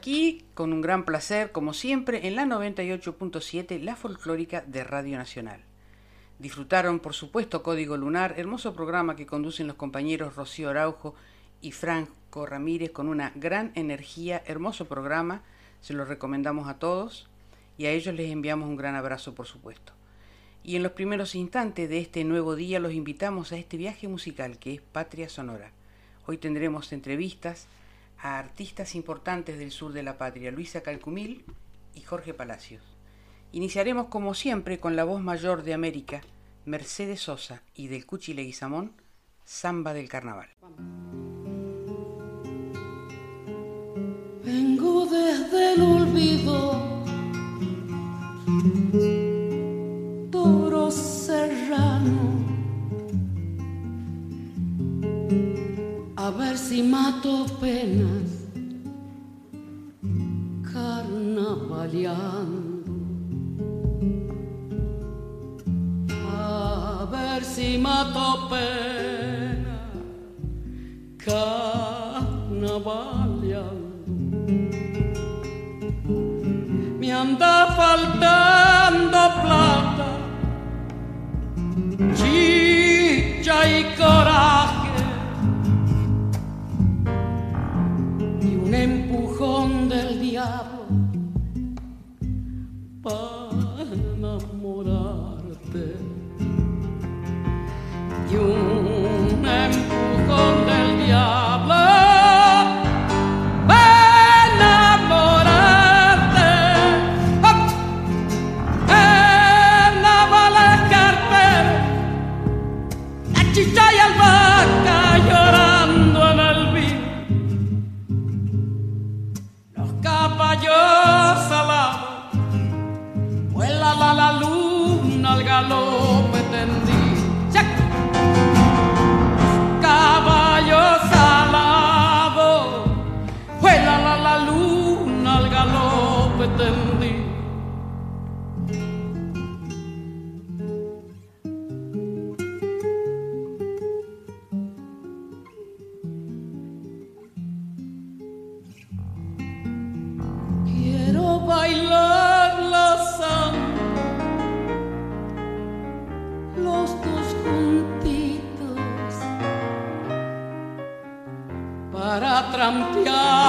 Aquí con un gran placer, como siempre, en la 98.7, la folclórica de Radio Nacional. Disfrutaron, por supuesto, Código Lunar, hermoso programa que conducen los compañeros Rocío Araujo y Franco Ramírez con una gran energía, hermoso programa, se lo recomendamos a todos y a ellos les enviamos un gran abrazo, por supuesto. Y en los primeros instantes de este nuevo día los invitamos a este viaje musical que es Patria Sonora. Hoy tendremos entrevistas, a artistas importantes del sur de la patria, Luisa Calcumil y Jorge Palacios. Iniciaremos como siempre con la voz mayor de América, Mercedes Sosa y del Cuchi Leguizamón, Samba del Carnaval. Vengo desde el olvido, toro serrano a ver si mato penas carnavaleando. A ver si mato penas carnavaleando. Me anda faltando plata, chicha y coraje un empujón del diablo para enamorarte. Y un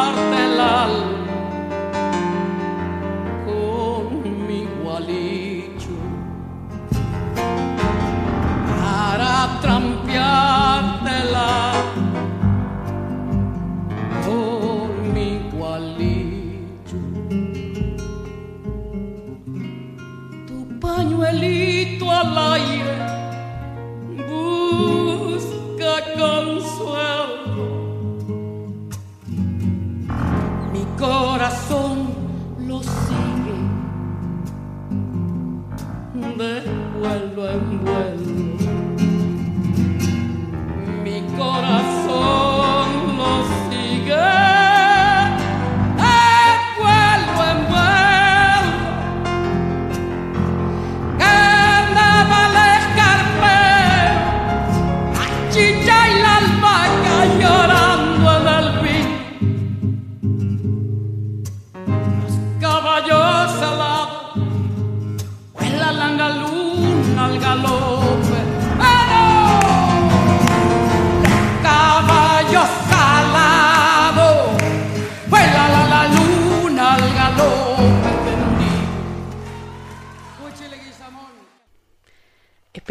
trampearte el alma con mi gualicho para trampearte el alma con mi gualicho tu pañuelito al aire de vuelo en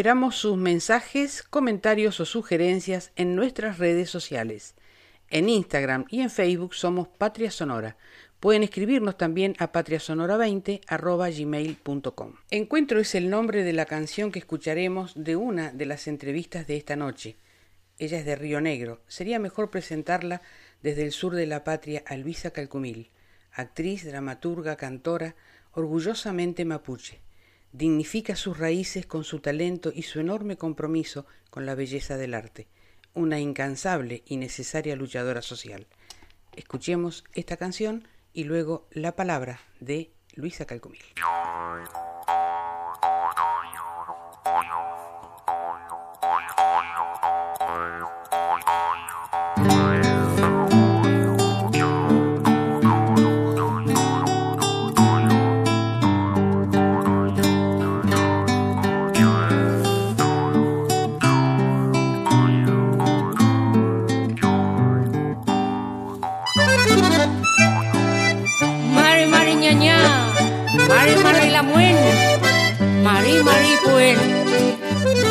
Esperamos sus mensajes, comentarios o sugerencias en nuestras redes sociales. En Instagram y en Facebook somos Patria Sonora. Pueden escribirnos también a patriasonora20 Encuentro es el nombre de la canción que escucharemos de una de las entrevistas de esta noche. Ella es de Río Negro. Sería mejor presentarla desde el sur de la patria a Luisa Calcumil, actriz, dramaturga, cantora, orgullosamente mapuche. Dignifica sus raíces con su talento y su enorme compromiso con la belleza del arte. Una incansable y necesaria luchadora social. Escuchemos esta canción y luego la palabra de Luisa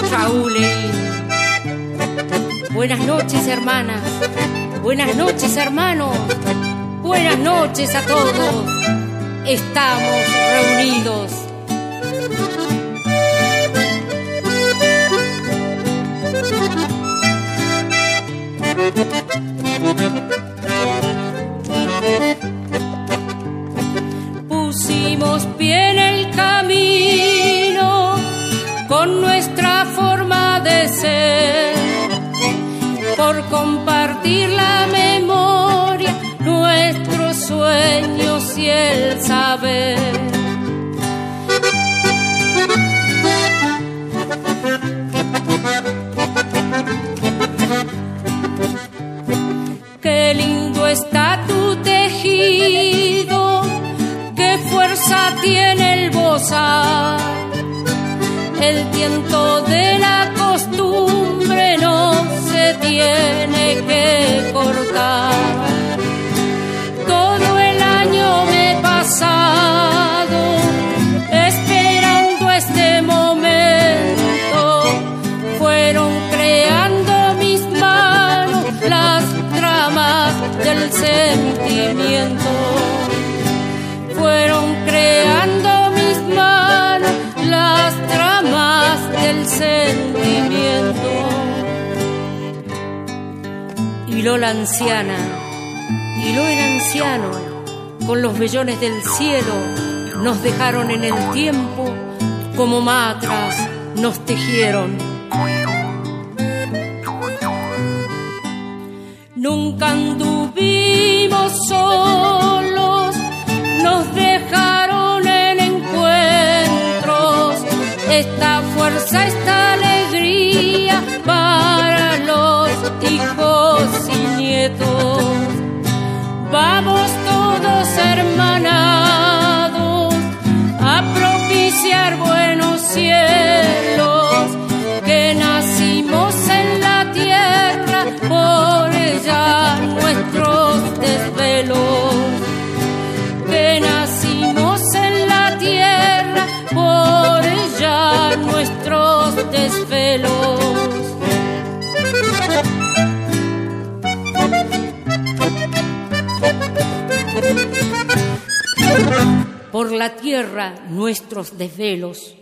Calcumil. Buenas noches, hermanas. Buenas noches, hermanos. Buenas noches a todos. Estamos reunidos. Pusimos bien el camino con nuestra forma de ser por compartir la memoria, nuestros sueños y el saber. Qué lindo está tu tiene el bozal, el tiento de la costumbre no tiene que cortar. Todo el año me he y la anciana, lo el anciano, con los vellones del cielo, nos dejaron en el tiempo como matras nos tejieron. Nunca anduvimos solos, nos dejaron en encuentros esta fuerza, esta Vamos todos hermanados a propiciar buenos cielos que nacimos en la tierra por ella nuestros desvelos. Que nacimos en la tierra por ella nuestros desvelos. Por la tierra nuestros desvelos.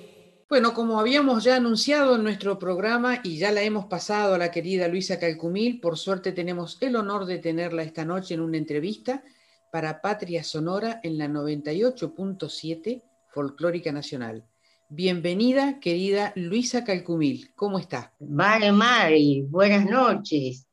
Bueno, como habíamos ya anunciado en nuestro programa y ya la hemos pasado a la querida Luisa Calcumil, por suerte tenemos el honor de tenerla esta noche en una entrevista para Patria Sonora en la 98.7 Folclórica Nacional. Bienvenida, querida Luisa Calcumil. ¿Cómo está? Vale, Mari, buenas noches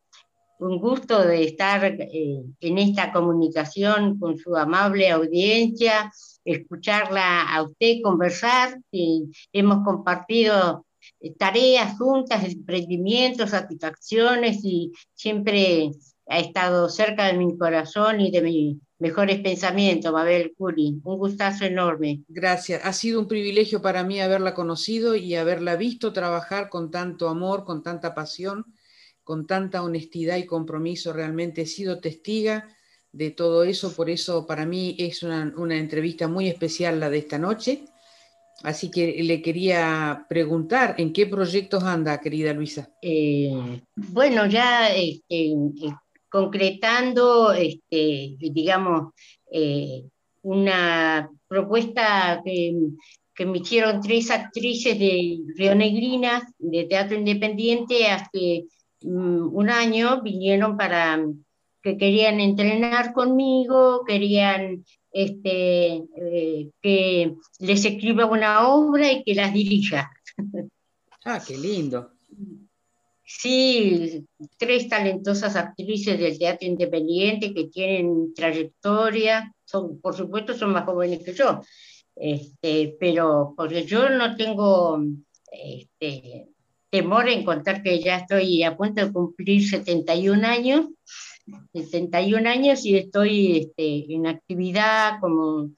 un gusto de estar eh, en esta comunicación con su amable audiencia, escucharla a usted conversar. Y hemos compartido eh, tareas juntas, emprendimientos, satisfacciones y siempre ha estado cerca de mi corazón y de mis mejores pensamientos, Mabel Curi. Un gustazo enorme. Gracias. Ha sido un privilegio para mí haberla conocido y haberla visto trabajar con tanto amor, con tanta pasión con tanta honestidad y compromiso, realmente he sido testiga de todo eso, por eso para mí es una, entrevista muy especial la de esta noche. Así que le quería preguntar, ¿en qué proyectos anda, querida Luisa? Eh, bueno, ya este, eh, concretando, este, digamos, eh, una propuesta que, que, me hicieron tres actrices de Río Negrinas, de teatro independiente, hace mm, un año vinieron para que querían entrenar conmigo, querían este, eh, que les escriba una obra y que las dirija. Ah, qué lindo. Sí, tres talentosas actrices del teatro independiente que tienen trayectoria, son, por supuesto son más jóvenes que yo, este, pero porque yo no tengo este, temor en contar que ya estoy a punto de cumplir 71 años, 71 años y estoy este, en actividad como,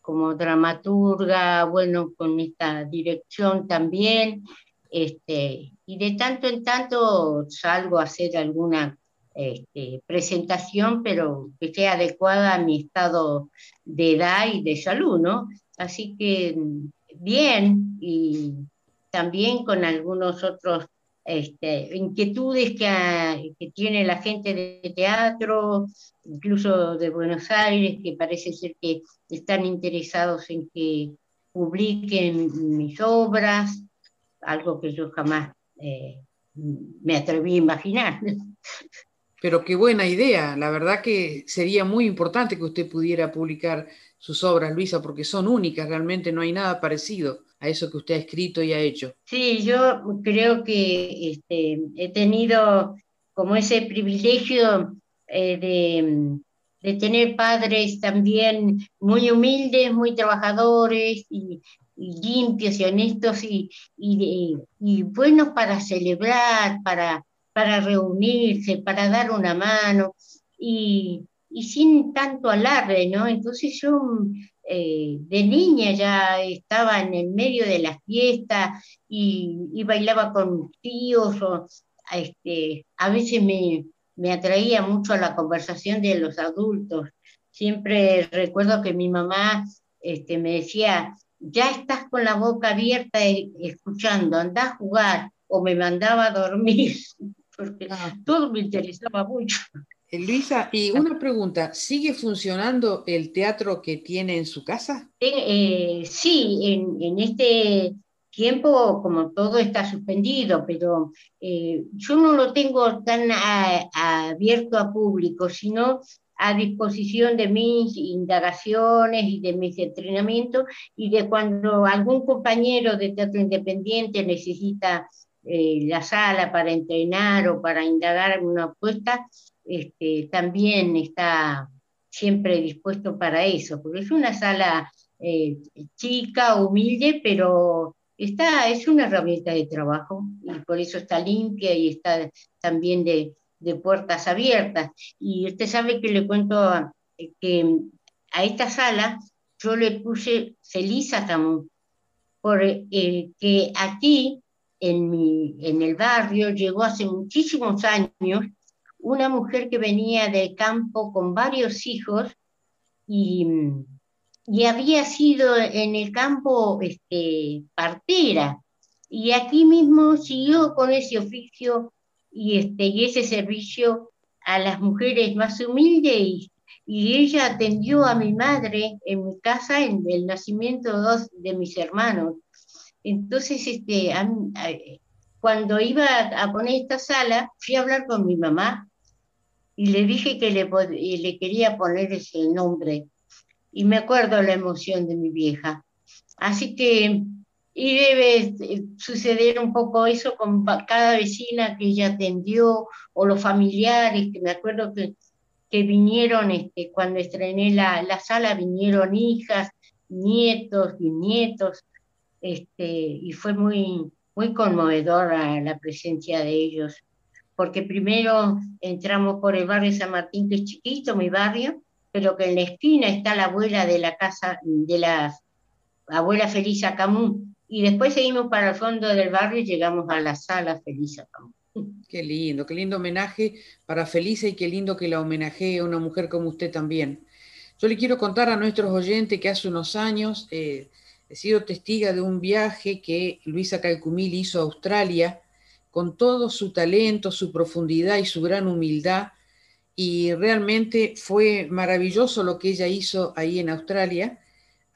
como dramaturga, bueno, con esta dirección también, este, y de tanto en tanto salgo a hacer alguna este, presentación, pero que sea adecuada a mi estado de edad y de salud, ¿no? Así que bien, y también con algunos otros este, inquietudes que, tiene la gente de teatro, incluso de Buenos Aires, que parece ser que están interesados en que publiquen mis obras, algo que yo jamás eh, me atreví a imaginar. Pero qué buena idea, la verdad que sería muy importante que usted pudiera publicar sus obras, Luisa, porque son únicas, realmente no hay nada parecido a eso que usted ha escrito y ha hecho. Sí, yo creo que este, he tenido como ese privilegio eh, de, de, tener padres también muy humildes, muy trabajadores y, limpios y honestos y, y, buenos para celebrar, para, para reunirse, para dar una mano y, y sin tanto alarde, ¿no? Entonces yo eh, de niña ya estaba en el medio de la fiesta y, y bailaba con tíos o este, a veces me, me atraía mucho la conversación de los adultos. Siempre recuerdo que mi mamá este, me decía, ya estás con la boca abierta escuchando, anda a jugar o me mandaba a dormir, porque ah. todo me interesaba mucho. Eh, Luisa, y una pregunta, ¿sigue funcionando el teatro que tiene en su casa? Eh, sí, en, en, este tiempo como todo está suspendido, pero eh, yo no lo tengo tan abierto a público, sino a disposición de mis indagaciones y de mis entrenamientos y de cuando algún compañero de teatro independiente necesita eh, la sala para entrenar o para indagar una apuesta, este, también está siempre dispuesto para eso, porque es una sala eh, chica, humilde, pero está, es una herramienta de trabajo y por eso está limpia y está también de, de puertas abiertas. Y usted sabe que le cuento que a esta sala yo le puse Felisa Camus, porque eh, aquí en, mi, en el barrio llegó hace muchísimos años una mujer que venía del campo con varios hijos y, y había sido en el campo este, partera. Y aquí mismo siguió con ese oficio y, este, y ese servicio a las mujeres más humildes y, ella atendió a mi madre en mi casa en el nacimiento de dos de mis hermanos. Entonces, este, cuando iba a poner esta sala, fui a hablar con mi mamá y le dije que le, le quería poner ese nombre. Y me acuerdo la emoción de mi vieja. Así que y debe eh, suceder un poco eso con cada vecina que ella atendió o los familiares, que me acuerdo que, que vinieron este, cuando estrené la, la, sala, vinieron hijas, nietos y nietos, este, y fue muy, muy conmovedora la presencia de ellos, porque primero entramos por el barrio San Martín, que es chiquito, mi barrio, pero que en la esquina está la abuela de la casa, de la abuela Felisa Camus, y después seguimos para el fondo del barrio y llegamos a la sala Felisa. Qué lindo, qué lindo homenaje para Felisa y qué lindo que la homenajee a una mujer como usted también. Yo le quiero contar a nuestros oyentes que hace unos años eh, he sido testiga de un viaje que Luisa Calcumil hizo a Australia con todo su talento, su profundidad y su gran humildad. Y realmente fue maravilloso lo que ella hizo ahí en Australia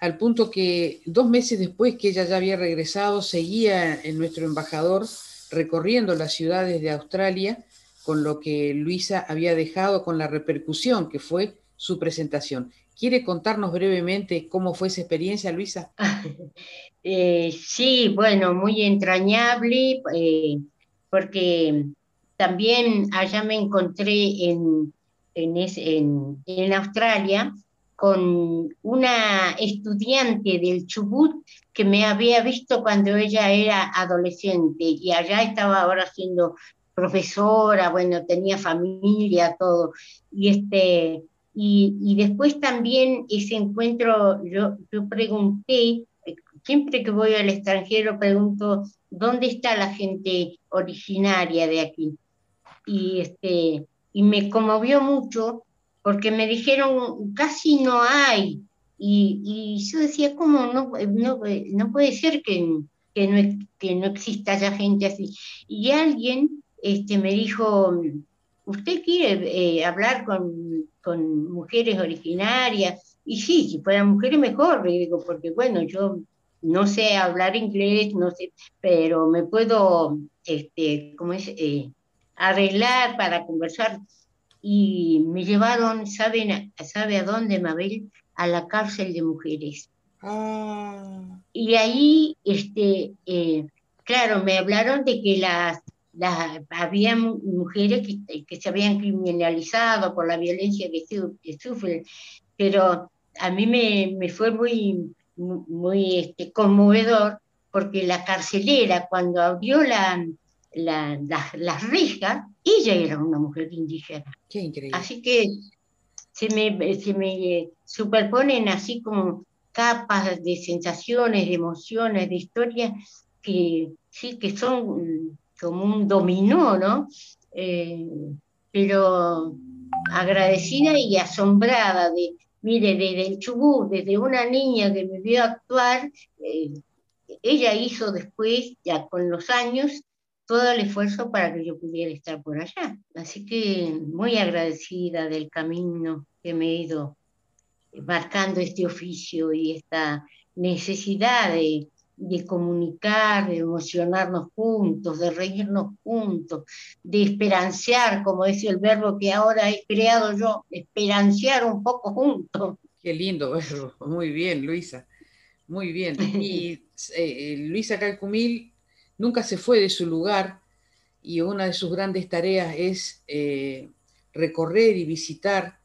al punto que dos meses después que ella ya había regresado, seguía en nuestro embajador recorriendo las ciudades de Australia con lo que Luisa había dejado con la repercusión que fue su presentación. ¿Quiere contarnos brevemente cómo fue esa experiencia, Luisa? Eh, sí, bueno, muy entrañable, eh, porque también allá me encontré en, en, Australia con una estudiante del Chubut que me había visto cuando ella era adolescente y allá estaba ahora siendo profesora, bueno, tenía familia, todo. Y este, y, después también ese encuentro, yo pregunté, siempre que voy al extranjero pregunto, ¿dónde está la gente originaria de aquí? Y, este, y me conmovió mucho porque me dijeron, casi no hay. Y, y yo decía, ¿cómo no, no, no puede ser que, que, no, que no exista ya gente así? Y alguien este, me dijo, ¿usted quiere eh, hablar con, con, mujeres originarias? Y sí, si fueran mujeres mejor, digo, porque bueno, yo no sé hablar inglés, no sé, pero me puedo, este, ¿cómo es? Eh, arreglar para conversar. Y me llevaron, ¿saben, ¿sabe a dónde, Mabel? A la cárcel de mujeres. Ah. Y ahí, este, eh, claro, me hablaron de que las había mujeres que, se habían criminalizado por la violencia que, sufren, pero a mí me, fue muy, muy este, conmovedor porque la carcelera, cuando abrió la, la, las rejas, ella era una mujer indígena. Qué increíble. Así que se me, se me superponen así como capas de sensaciones, de emociones, de historias que sí que son como un dominó, ¿no? Eh, pero agradecida y asombrada de, mire, desde el Chubut, desde una niña que me vio actuar, eh, ella hizo después, ya con los años, todo el esfuerzo para que yo pudiera estar por allá. Así que muy agradecida del camino que me he ido marcando este oficio y esta necesidad de de comunicar, de emocionarnos juntos, de reírnos juntos, de esperanciar, como es el verbo que ahora he creado yo, esperanciar un poco juntos. Qué lindo verbo, muy bien, Luisa, muy bien. Y eh, Luisa Calcumil nunca se fue de su lugar y una de sus grandes tareas es eh, recorrer y visitar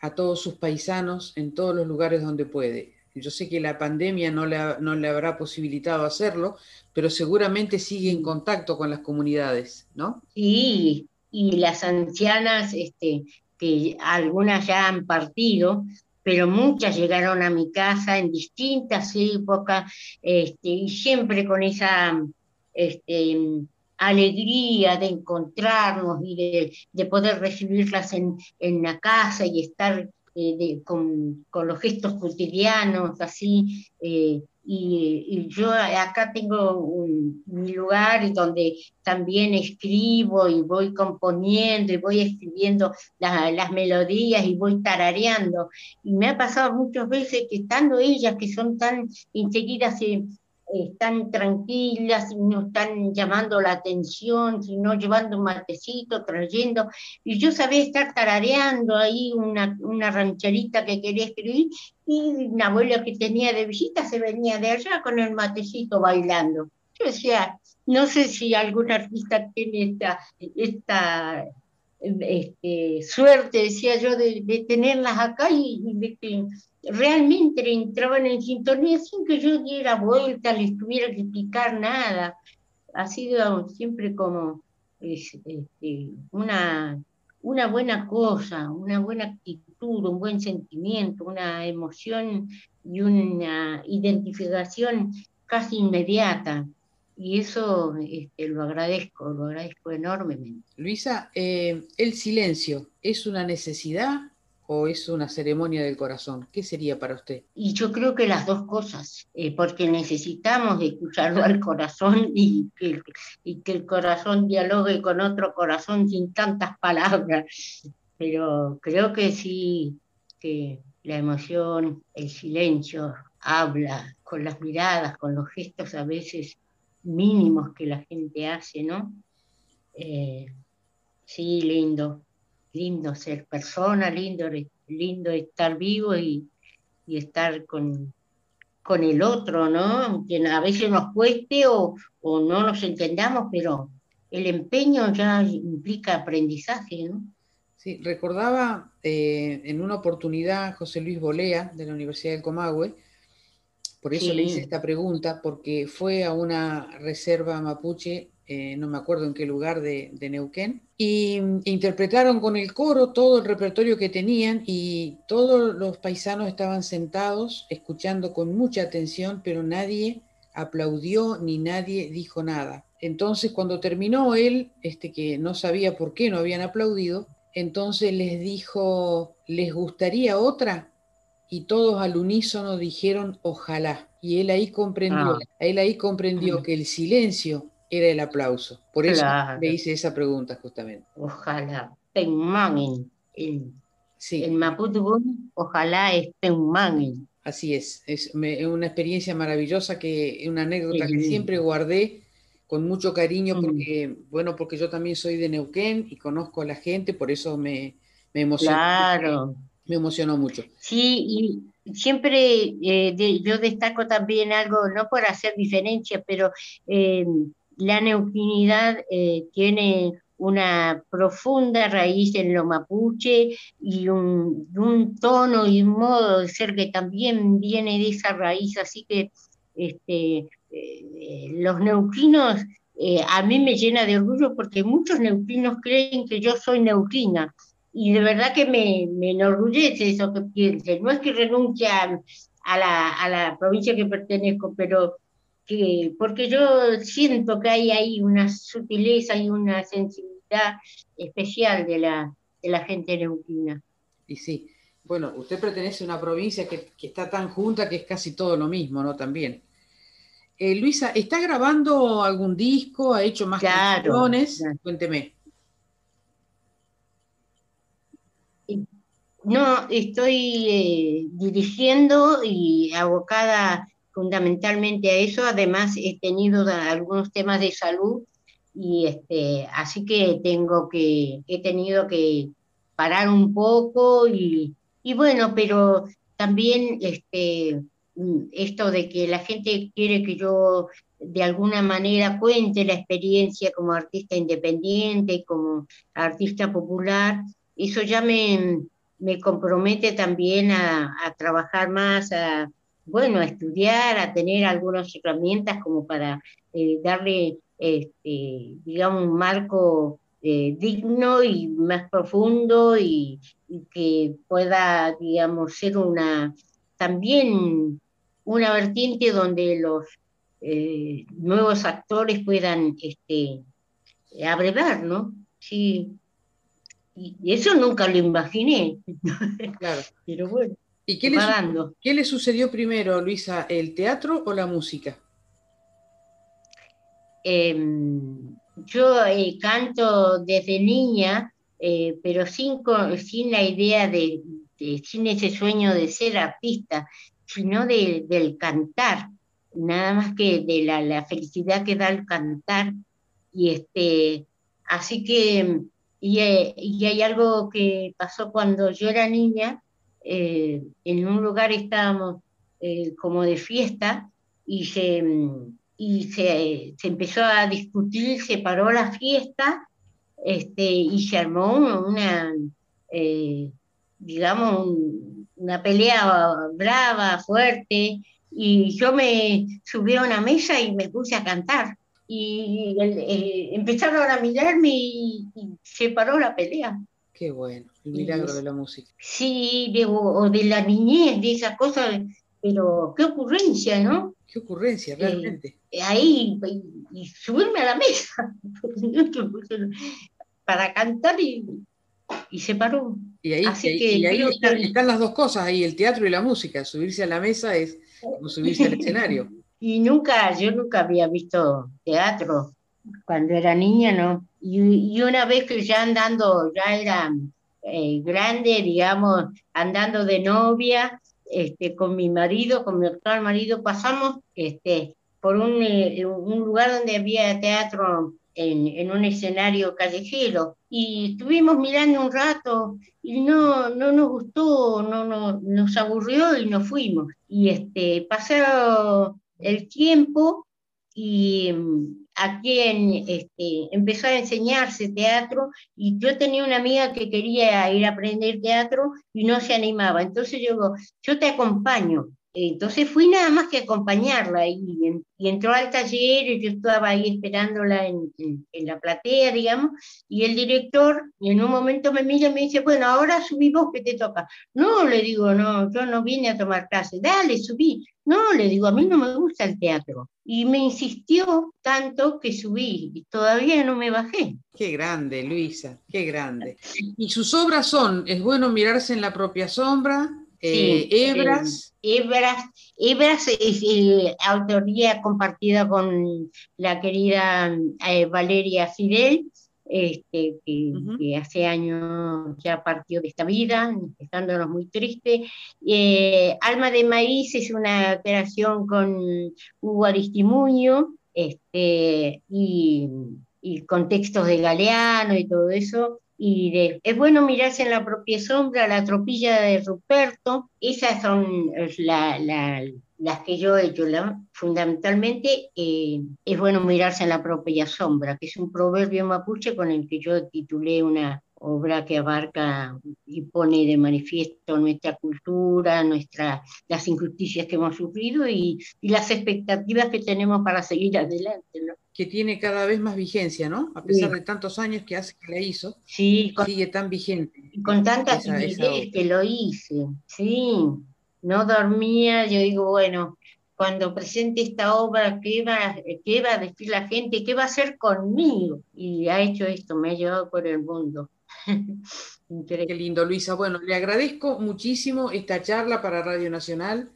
a todos sus paisanos en todos los lugares donde puede. Yo sé que la pandemia no le, no le habrá posibilitado hacerlo, pero seguramente sigue en contacto con las comunidades, ¿no? Sí, y las ancianas, este, que algunas ya han partido, pero muchas llegaron a mi casa en distintas épocas, este, y siempre con esa este, alegría de encontrarnos y de, de poder recibirlas en, en la casa y estar eh, con, los gestos cotidianos, así. Eh, y, yo acá tengo un, mi lugar donde también escribo y voy componiendo y voy escribiendo las melodías y voy tarareando. Y me ha pasado muchas veces que estando ellas, que son tan enseguida se están tranquilas no están llamando la atención, sino llevando un matecito, trayendo. Y yo sabía estar tarareando ahí una, una rancherita que quería escribir y una abuela que tenía de visita se venía de allá con el matecito bailando. Yo decía, no sé si algún artista tiene esta, esta este, suerte, decía yo, de, tenerlas acá y, y de que realmente entraban en sintonía sin que yo diera vuelta, les tuviera que explicar nada. Ha sido siempre como este, una, una buena cosa, una buena actitud, un buen sentimiento, una emoción y una identificación casi inmediata. Y eso este, lo agradezco, lo agradezco enormemente. Luisa, eh, ¿el silencio es una necesidad o es una ceremonia del corazón? ¿Qué sería para usted? Y yo creo que las dos cosas, eh, porque necesitamos escucharlo al corazón y que, y que el corazón dialogue con otro corazón sin tantas palabras. Pero creo que sí, que la emoción, el silencio habla con las miradas, con los gestos a veces mínimos que la gente hace, ¿no? Eh, sí, lindo, lindo ser persona, lindo, lindo estar vivo y, estar con, con el otro, ¿no? Aunque a veces nos cueste o, o no nos entendamos, pero el empeño ya implica aprendizaje, ¿no? Sí, recordaba eh, en una oportunidad José Luis Bolea de la Universidad del Comahue, por eso le hice esta pregunta, porque fue a una reserva mapuche, eh, no me acuerdo en qué lugar de, Neuquén, y interpretaron con el coro todo el repertorio que tenían y todos los paisanos estaban sentados escuchando con mucha atención, pero nadie aplaudió ni nadie dijo nada. Entonces cuando terminó él, este que no sabía por qué no habían aplaudido, entonces les dijo, ¿les gustaría otra? Y todos al unísono dijeron, ojalá. Y él ahí comprendió, ah. él ahí comprendió que el silencio era el aplauso. Por eso le hice esa pregunta justamente. Ojalá. En, sí. en Mapudungun, ojalá esté un Así es, es una experiencia maravillosa, que una anécdota que siempre guardé con mucho cariño porque, bueno, porque yo también soy de Neuquén y conozco a la gente, por eso me, me. Claro. Me emocionó mucho. Sí, y siempre eh, yo destaco también algo, no por hacer diferencia, pero eh, la neuquinidad eh, tiene una profunda raíz en lo mapuche y un, tono y un modo de ser que también viene de esa raíz, así que este, los neuquinos a mí me llena de orgullo porque muchos neuquinos creen que yo soy neuquina y de verdad que me, enorgullece eso que piensen. No es que renuncie a, la, provincia que pertenezco, pero que porque yo siento que hay ahí una sutileza y una sensibilidad especial de la, de la gente neuquina. Y sí, bueno, usted pertenece a una provincia que, que está tan junta que es casi todo lo mismo, ¿no? También. Eh, Luisa, ¿está grabando algún disco? ¿Ha hecho más canciones? Cuénteme. No, estoy eh, dirigiendo y abocada fundamentalmente a eso. Además, he tenido algunos temas de salud y este, así que tengo que, he tenido que parar un poco y, y bueno, pero también este, Mm, esto de que la gente quiere que yo de alguna manera cuente la experiencia como artista independiente, como artista popular, eso ya me, me compromete también a, trabajar más, a, bueno, a estudiar, a tener algunas herramientas como para eh, darle, este, digamos, un marco eh, digno y más profundo y, que pueda, digamos, ser una también una vertiente donde los eh, nuevos actores puedan este, abrevar, ¿no? Sí. Y eso nunca lo imaginé. Claro. Pero bueno. ¿Y qué le, qué le, sucedió primero, Luisa, el teatro o la música? Em, yo eh, canto desde niña, eh, pero sin, sin la idea de, sin ese sueño de ser artista sino del cantar, nada más que de la, felicidad que da el cantar. Y este, así que, y, hay algo que pasó cuando yo era niña, eh, en un lugar estábamos eh, como de fiesta y se, y se, empezó a discutir, se paró la fiesta este, y se armó una, eh, digamos, un, una pelea brava, fuerte, y yo me subí a una mesa y me puse a cantar. Y eh, empezaron a mirarme y, se paró la pelea. Qué bueno, el milagro de la música. Sí, o de la niñez, de esas cosas, pero qué ocurrencia, ¿no? Qué ocurrencia, realmente. Eh, ahí, y, subirme a la mesa para cantar y, y se paró. Y ahí, están, las dos cosas, ahí el teatro y la música. Subirse a la mesa es como subirse al escenario. Y nunca, yo nunca había visto teatro. Cuando era niña, ¿no? Y, una vez que ya andando, ya era eh, grande, digamos, andando de novia, este, con mi marido, con mi actual marido, pasamos este, por un, eh, un lugar donde había teatro en, en, un escenario callejero y estuvimos mirando un rato y no, no nos gustó, no, no, nos aburrió y nos fuimos. Y este, pasó el tiempo y mm, a quien este, empezó a enseñarse teatro y yo tenía una amiga que quería ir a aprender teatro y no se animaba. Entonces yo digo, yo te acompaño. Entonces fui nada más que acompañarla y, y entró al taller y yo estaba ahí esperándola en, en, la platea, digamos, y el director en un momento me mira y me dice, bueno, ahora subí vos que te toca. No, le digo, no, yo no vine a tomar clase, dale, subí. No, le digo, a mí no me gusta el teatro. Y me insistió tanto que subí y todavía no me bajé. Qué grande, Luisa, qué grande. Y sus obras son, es bueno mirarse en la propia sombra, eh, Hebras. Eh, Hebras. Hebras es eh, autoría compartida con la querida Valeria Fidel, este, que, hace años ya partió de esta vida, estándonos muy tristes. Alma de Maíz es una creación con Hugo Aristimuño este, y, y con textos de Galeano y todo eso y es bueno mirarse en la propia sombra, la tropilla de Ruperto, esas son las que yo he hecho. fundamentalmente eh, es bueno mirarse en la propia sombra, que es un proverbio mapuche con el que yo titulé una obra que abarca y pone de manifiesto nuestra cultura, nuestra, las injusticias que hemos sufrido y, y las expectativas que tenemos para seguir adelante. ¿no? Que tiene cada vez más vigencia, ¿no? A pesar de tantos años que hace que la hizo, sí, sigue tan vigente. Con tantas ideas que lo hice, sí. No dormía, yo digo, bueno, cuando presente esta obra, ¿qué va, ¿qué va a decir la gente? ¿Qué va a hacer conmigo? Y ha hecho esto, me ha llevado por el mundo. Qué lindo, Luisa. Bueno, le agradezco muchísimo esta charla para Radio Nacional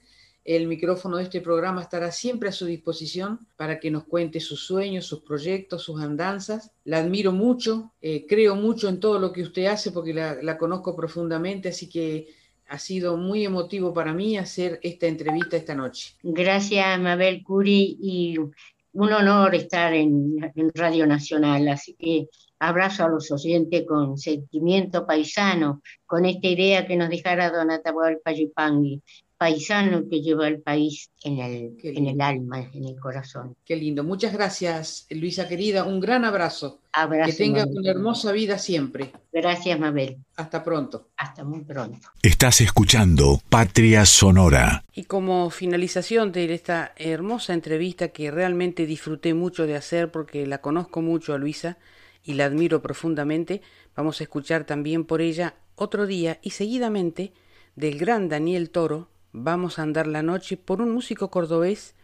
el micrófono de este programa estará siempre a su disposición para que nos cuente sus sueños, sus proyectos, sus andanzas. La admiro mucho, eh, creo mucho en todo lo que usted hace porque la, conozco profundamente, así que ha sido muy emotivo para mí hacer esta entrevista esta noche. Gracias, Mabel Curi, y un honor estar en, Radio Nacional, así que abrazo a los oyentes con sentimiento paisano, con esta idea que nos dejara Don Atahualpa Payipangui paisano que lleva el país en el, en el alma, en el corazón. Qué lindo. Muchas gracias, Luisa querida. Un gran abrazo. que tenga una hermosa vida siempre. Gracias, Mabel. Hasta pronto. Hasta muy pronto. Estás escuchando Patria Sonora. Y como finalización de esta hermosa entrevista que realmente disfruté mucho de hacer porque la conozco mucho a Luisa y la admiro profundamente, vamos a escuchar también por ella otro día y seguidamente del gran Daniel Toro, Vamos a andar la noche por un músico cordobés,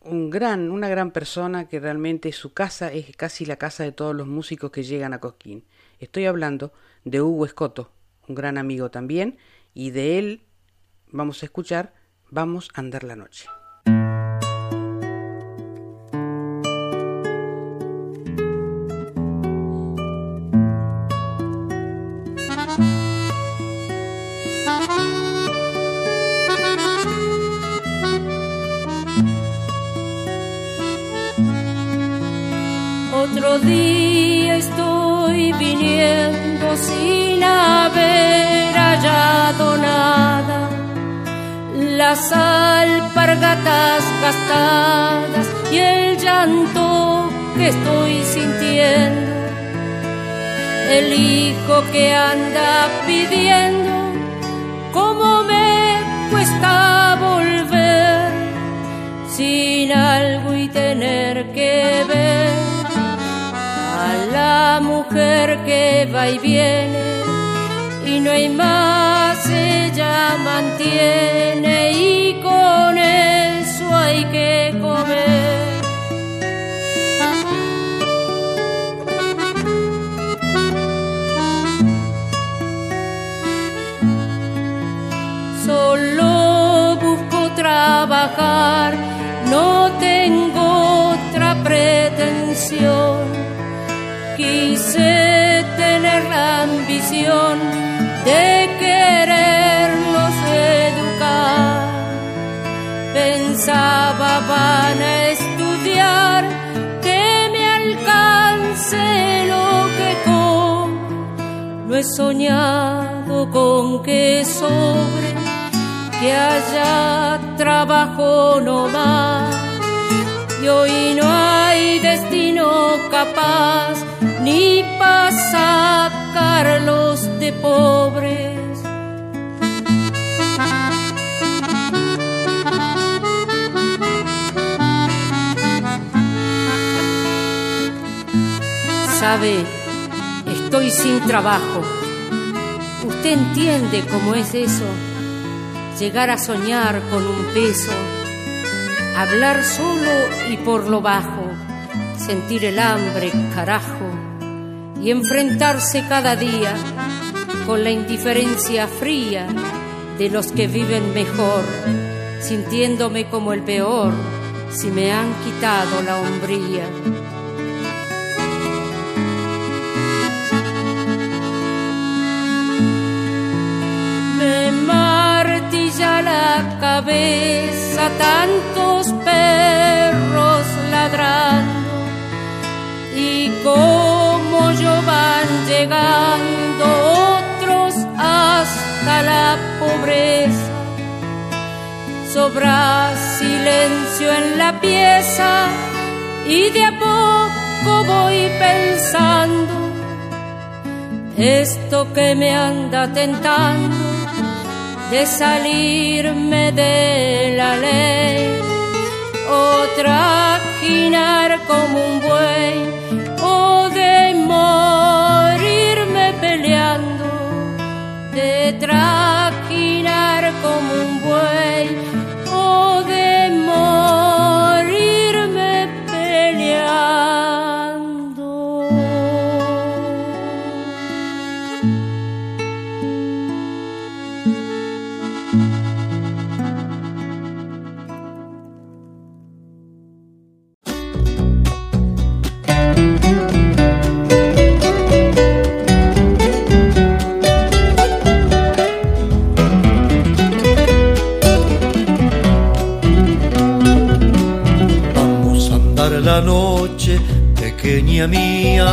un gran, una gran persona que realmente su casa es casi la casa de todos los músicos que llegan a Cosquín. Estoy hablando de Hugo Escoto, un gran amigo también, y de él vamos a escuchar Vamos a andar la noche. Sin haber hallado nada. Las alpargatas gastadas y el llanto que estoy sintiendo. El hijo que anda pidiendo cómo me cuesta volver sin algo y tener que ver mujer que va y viene y no hay más, ella mantiene y con eso hay que comer. He soñado con que sobre, que haya trabajo no más. Y hoy no hay destino capaz ni para sacarlos de pobres. Sabe, estoy sin trabajo. Usted entiende cómo es eso, llegar a soñar con un peso, hablar solo y por lo bajo, sentir el hambre, carajo, y enfrentarse cada día con la indiferencia fría de los que viven mejor, sintiéndome como el peor si me han quitado la hombría. Cabeza tantos perros ladrando y como yo van llegando otros hasta la pobreza. Sobra silencio en la pieza y de a poco voy pensando esto que me anda tentando de salirme de la ley o trajinar como un buey o de morirme peleando de trajinar como un mía.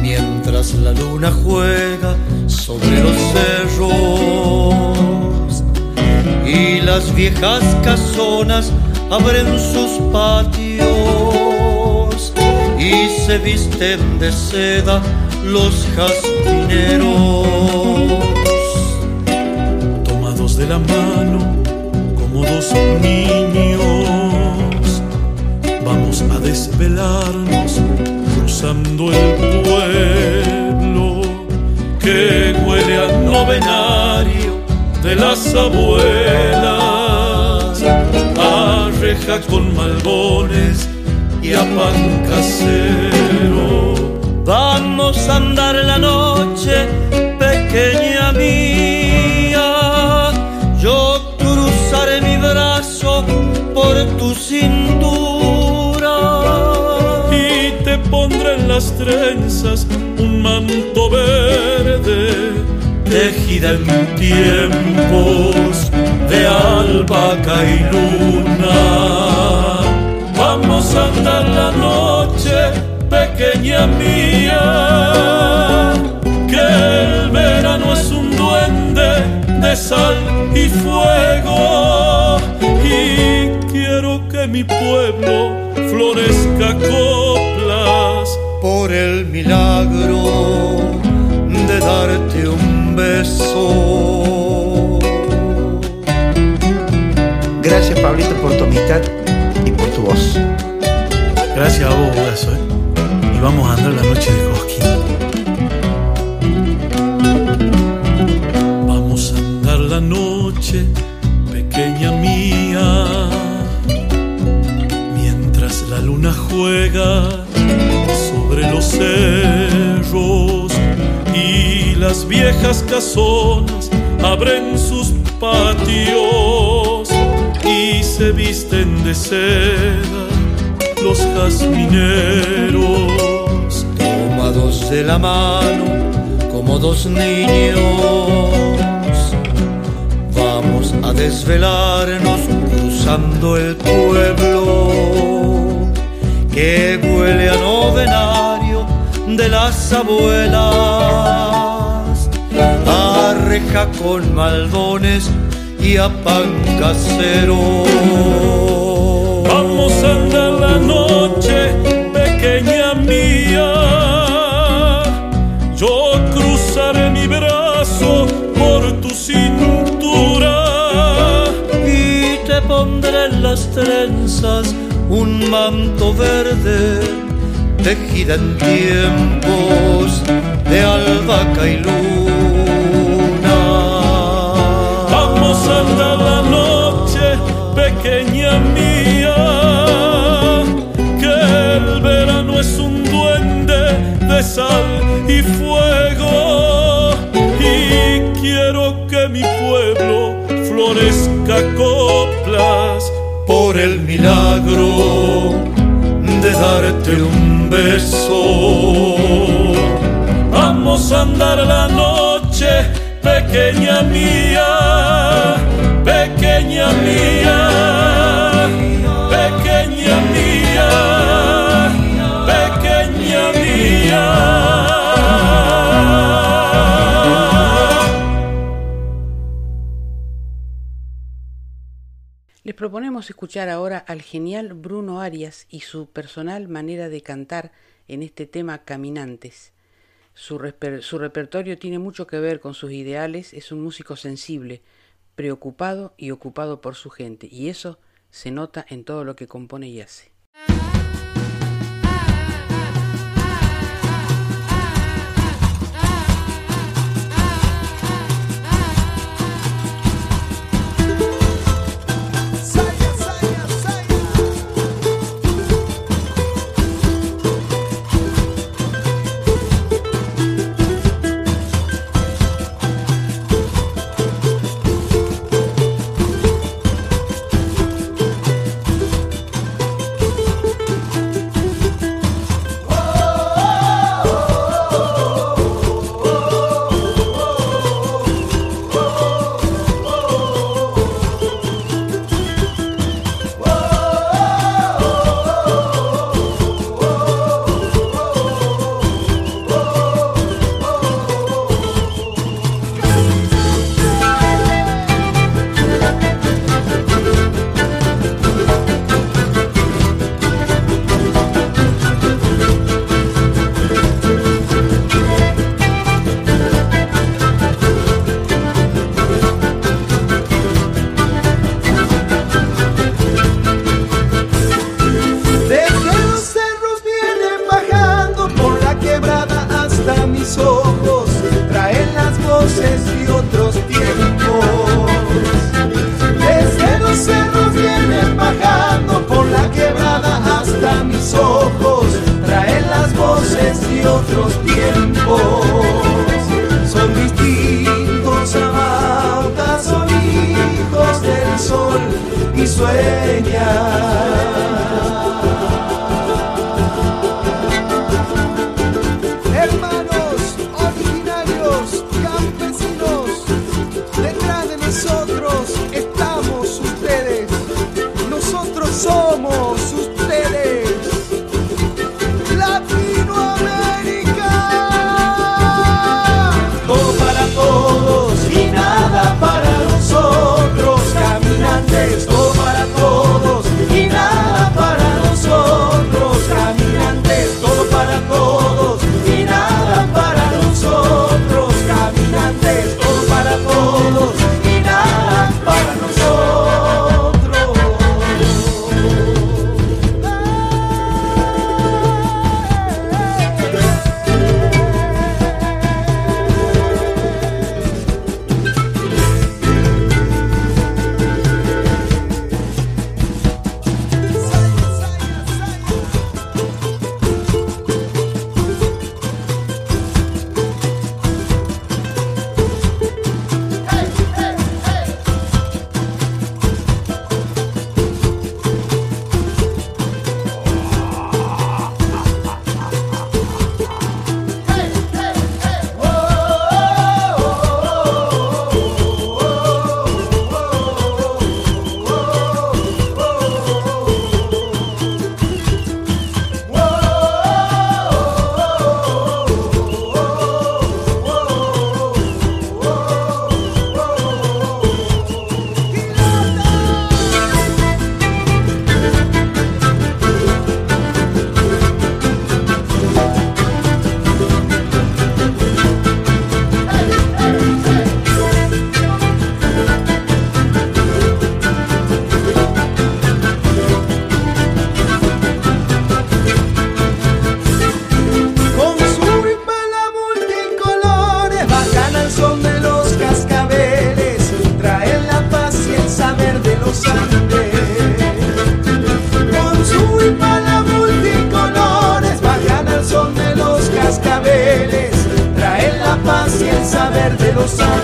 Mientras la luna juega sobre los cerros y las viejas casonas abren sus patios y se visten de seda los jastineros. Tomados de la mano como dos niños a desvelarnos cruzando el pueblo que huele a novenario de las abuelas, a reja con malbones y a pan casero. Vamos a andar la noche, pequeña mía, yo cruzaré mi brazo por tu cintura las trenzas un manto verde tejida en tiempos de albahaca y luna. Vamos a andar la noche, pequeña mía, que el verano es un duende de sal y fuego y quiero que mi pueblo florezca coplas por el milagro de darte un beso. Gracias Pablito por tu amistad y por tu voz. Gracias a vos, Brazo, ¿eh? Y vamos a andar la noche de Cosquín. Vamos a andar la noche, pequeña mía, mientras la luna juega y las viejas casonas abren sus patios y se visten de seda los jazmineros. Tomados de la mano como dos niños, vamos a desvelarnos cruzando el pueblo que huele a novenario de las abuelas, a reja con maldones y a pan casero. Vamos a andar la noche, pequeña mía. Yo cruzaré mi brazo por tu cintura y te pondré en las trenzas un manto verde tejida en tiempos de albahaca y luna. Vamos a andar la noche, pequeña mía, que el verano es un duende de sal y fuego y quiero que mi pueblo florezca coplas por el milagro de darte un Vamos a andar la noche, pequeña mía, pequeña mía, proponemos escuchar ahora al genial Bruno Arias y su personal manera de cantar en este tema Caminantes. Su, repertorio tiene mucho que ver con sus ideales, es un músico sensible, preocupado y ocupado por su gente, y eso se nota en todo lo que compone y hace. de los ángeles.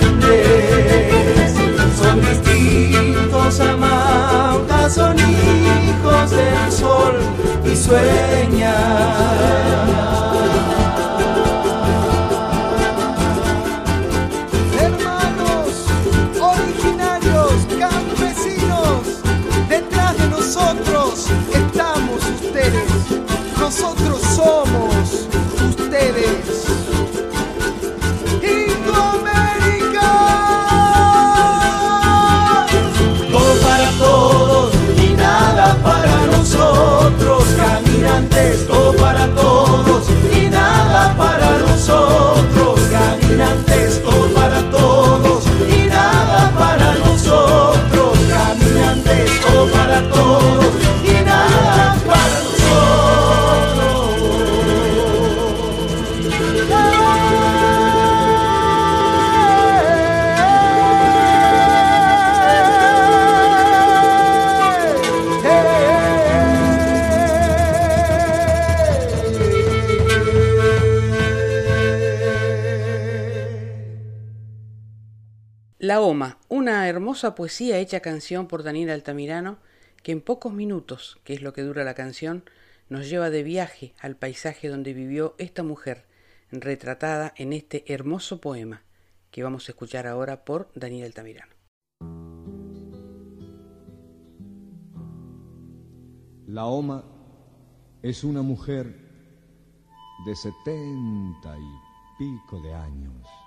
Poesía hecha canción por Daniel Altamirano, que en pocos minutos, que es lo que dura la canción, nos lleva de viaje al paisaje donde vivió esta mujer, retratada en este hermoso poema, que vamos a escuchar ahora por Daniel Altamirano. La Oma es una mujer de setenta y pico de años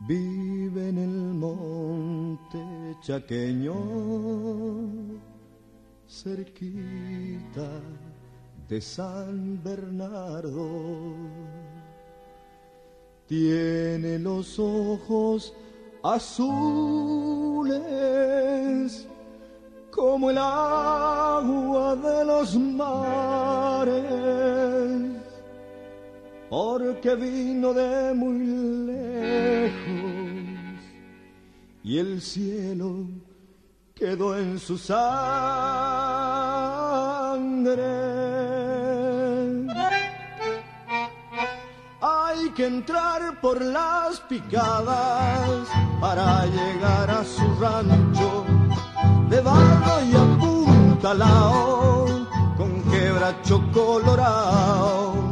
Vive en el monte chaqueño, cerquita de San Bernardo. Tiene los ojos azules como el agua de los mares porque vino de muy lejos y el cielo quedó en su sangre. Hay que entrar por las picadas para llegar a su rancho de barro y apuntalao con quebracho colorado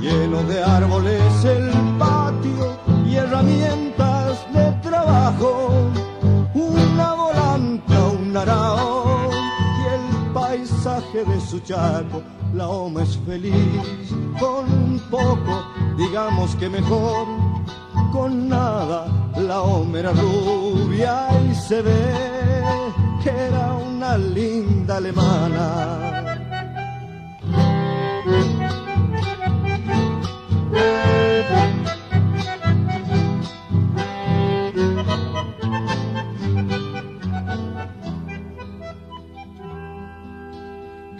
lleno de árboles el patio y herramientas de trabajo, una volanta, un arao y el paisaje de su chaco. La oma es feliz con poco, digamos que mejor, con nada. La oma era rubia y se ve que era una linda alemana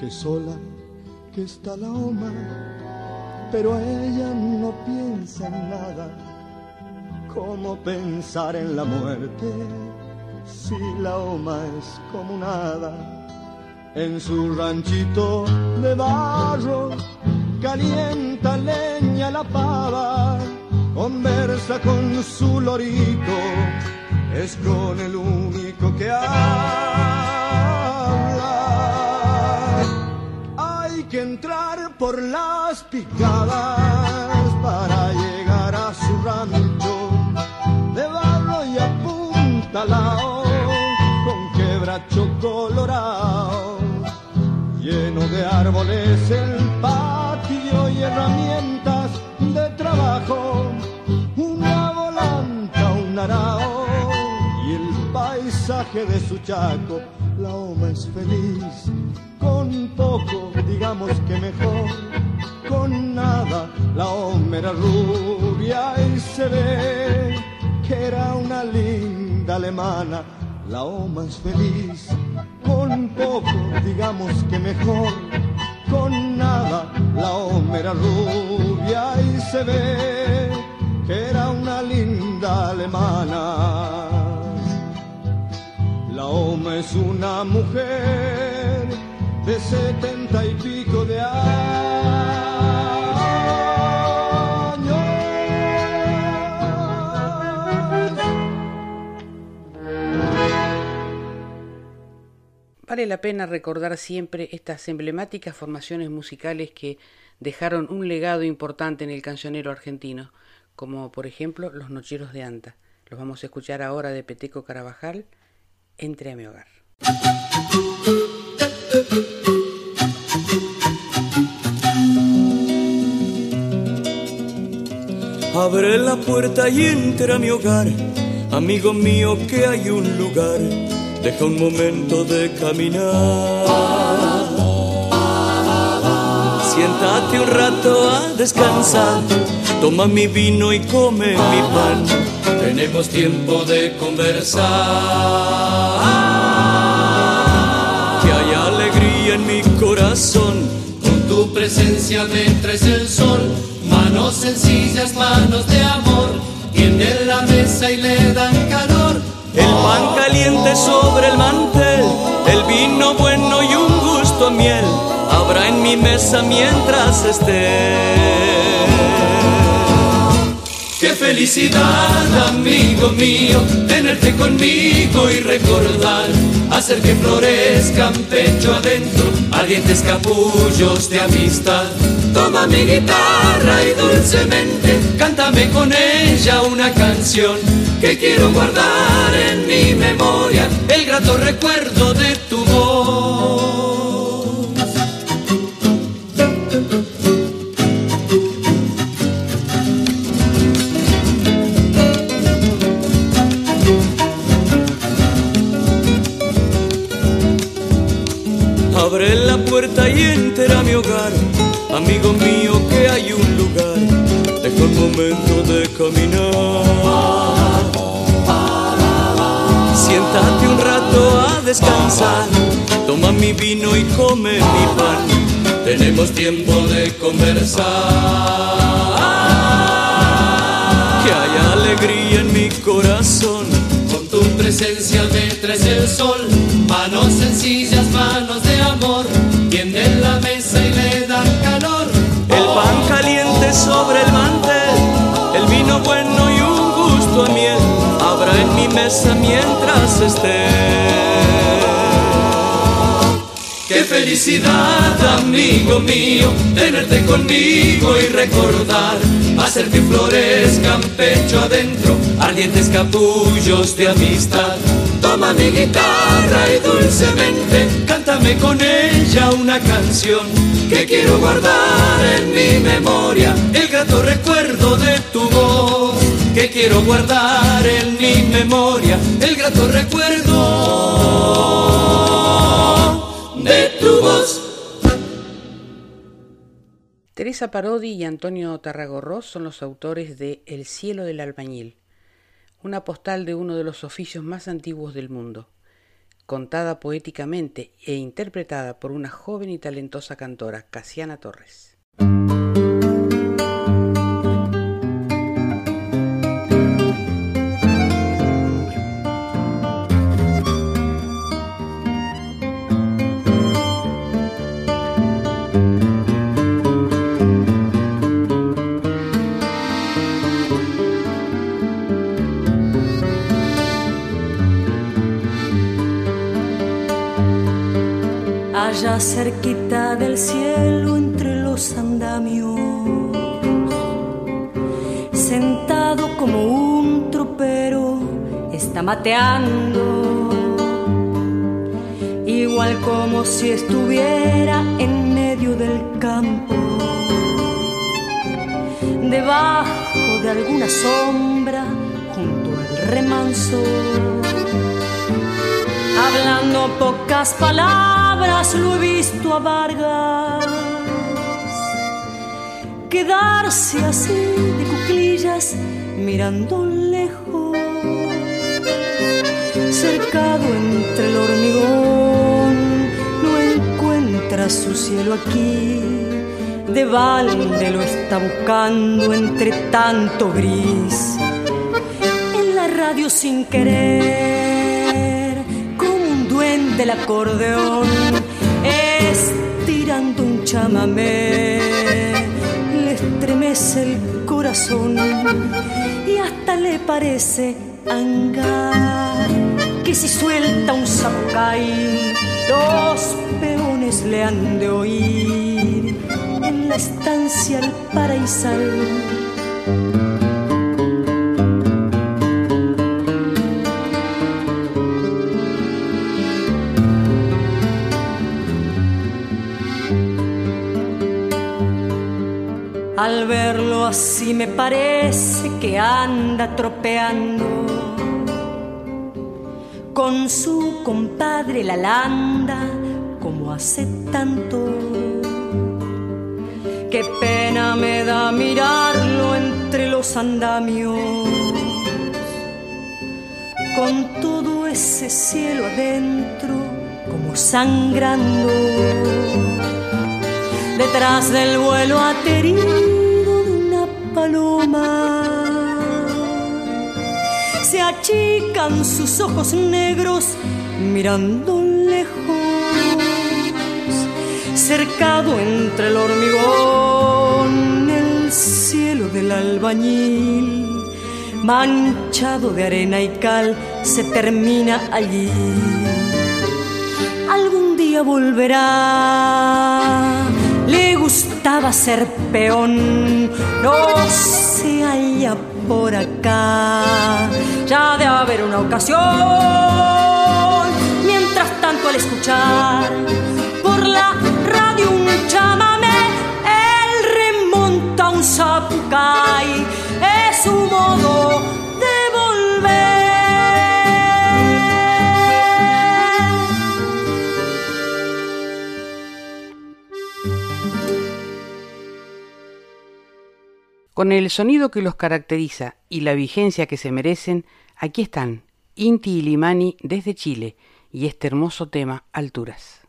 que sola que está la oma, pero ella no piensa en nada. ¿Cómo pensar en la muerte si la oma es como nada? En su ranchito de barro calienta leña la pava, conversa con su lorito, es con el único que habla. Hay que entrar por las picadas para llegar a su rancho, de barro y apuntalao, con quebracho colorado, lleno de árboles el herramientas de trabajo, una volanta, un arao y el paisaje de su chaco. La oma es feliz, con poco, digamos que mejor, con nada. La oma era rubia y se ve que era una linda alemana. La oma es feliz, con poco, digamos que mejor con nada. La homera rubia y se ve que era una linda alemana. La Oma es una mujer de setenta y pico de años Vale la pena recordar siempre estas emblemáticas formaciones musicales que dejaron un legado importante en el cancionero argentino, como por ejemplo los Nocheros de Anta. Los vamos a escuchar ahora de Peteco Carabajal, Entre a mi hogar. Abre la puerta y entra a mi hogar, amigo mío, que hay un lugar deja un momento de caminar. Siéntate un rato a descansar, toma mi vino y come mi pan. Tenemos tiempo de conversar. Que hay alegría en mi corazón. Con tu presencia me traes el sol. Manos sencillas, manos de amor. Tienden la mesa y le dan el pan caliente sobre el mantel, el vino bueno y un gusto a miel habrá en mi mesa mientras esté. Qué felicidad, amigo mío, tenerte conmigo y recordar, hacer que florezcan pecho adentro, ardientes capullos de amistad. Toma mi guitarra y dulcemente, cántame con ella una canción que quiero guardar en mi memoria, el grato recuerdo de tu voz. Abre la puerta y entra a mi hogar, amigo mío que hay un lugar, deja un momento de caminar. Siéntate un rato a descansar, toma mi vino y come mi pan, tenemos tiempo de conversar. Que hay alegría en mi corazón, mientras esté. Qué felicidad, amigo mío, tenerte conmigo y recordar, hacer que florezcan pecho adentro, ardientes capullos de amistad. Toma mi guitarra y dulcemente cántame con ella una canción que quiero guardar en mi memoria, el grato recuerdo de tu voz. Que quiero guardar en mi memoria, el grato recuerdo de tu. Teresa Parodi y Antonio Tarragorros son los autores de El cielo del albañil, una postal de uno de los oficios más antiguos del mundo, contada poéticamente e interpretada por una joven y talentosa cantora, Casiana Torres. Cerquita del cielo entre los andamios, sentado como un tropero, está mateando, igual como si estuviera en medio del campo, debajo de alguna sombra, junto al remanso. Hablando pocas palabras, lo he visto a Vargas quedarse así de cuclillas mirando lejos, cercado entre el hormigón, no encuentra su cielo aquí. De balde lo está buscando entre tanto gris. En la radio sin querer del acordeón, estirando un chamamé, le estremece el corazón y hasta le parece hangar que si suelta un zapucay, los peones le han de oír en la estancia al paraísal. Al verlo así me parece que anda tropeando. Con su compadre la landa como hace tanto. Qué pena me da mirarlo entre los andamios. Con todo ese cielo adentro como sangrando. Detrás del vuelo aterido paloma. Se achican sus ojos negros mirando lejos, cercado entre el hormigón, el cielo del alba albañil, manchado de arena y cal, se termina allí. Algún día volverá, gustaba ser peón, no se halla por acá, ya de haber una ocasión. Mientras tanto al escuchar por la radio un chamamé, él remonta un zapucay, es su modo Con el sonido que los caracteriza y la vigencia que se merecen, aquí están Inti y Limani desde Chile y este hermoso tema Alturas.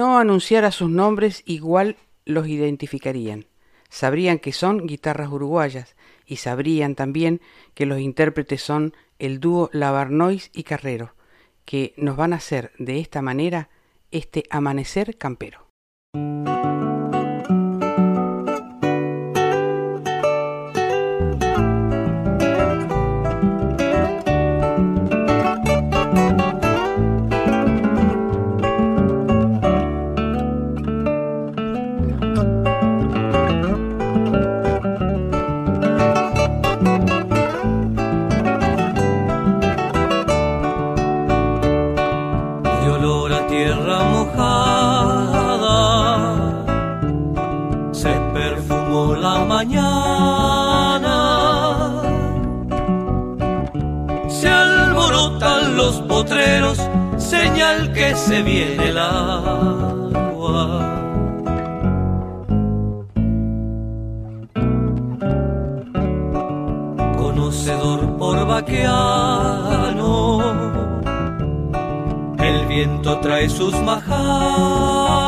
No anunciara sus nombres, igual los identificarían. Sabrían que son guitarras uruguayas y sabrían también que los intérpretes son el dúo Lavarnois y Carrero, que nos van a hacer de esta manera este amanecer campero. Señal que se viene el agua. Conocedor por Baqueano. El viento trae sus majadas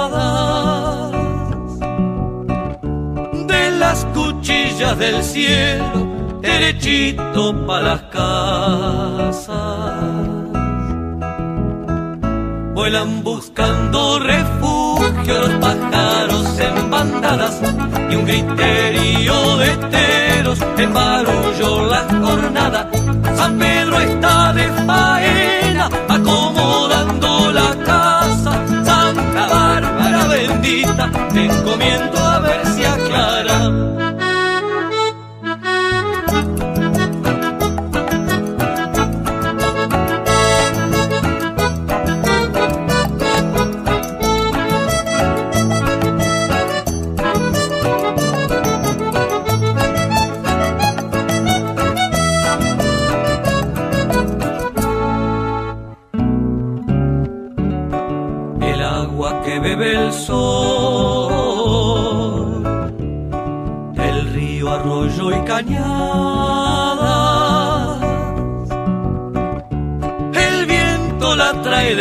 de las cuchillas del cielo, derechito para las casas. Vuelan buscando refugio los pájaros en bandadas y un griterío de teros embarulló la jornada. San Pedro está de faena acomodando la casa. Santa Bárbara bendita, te encomiendo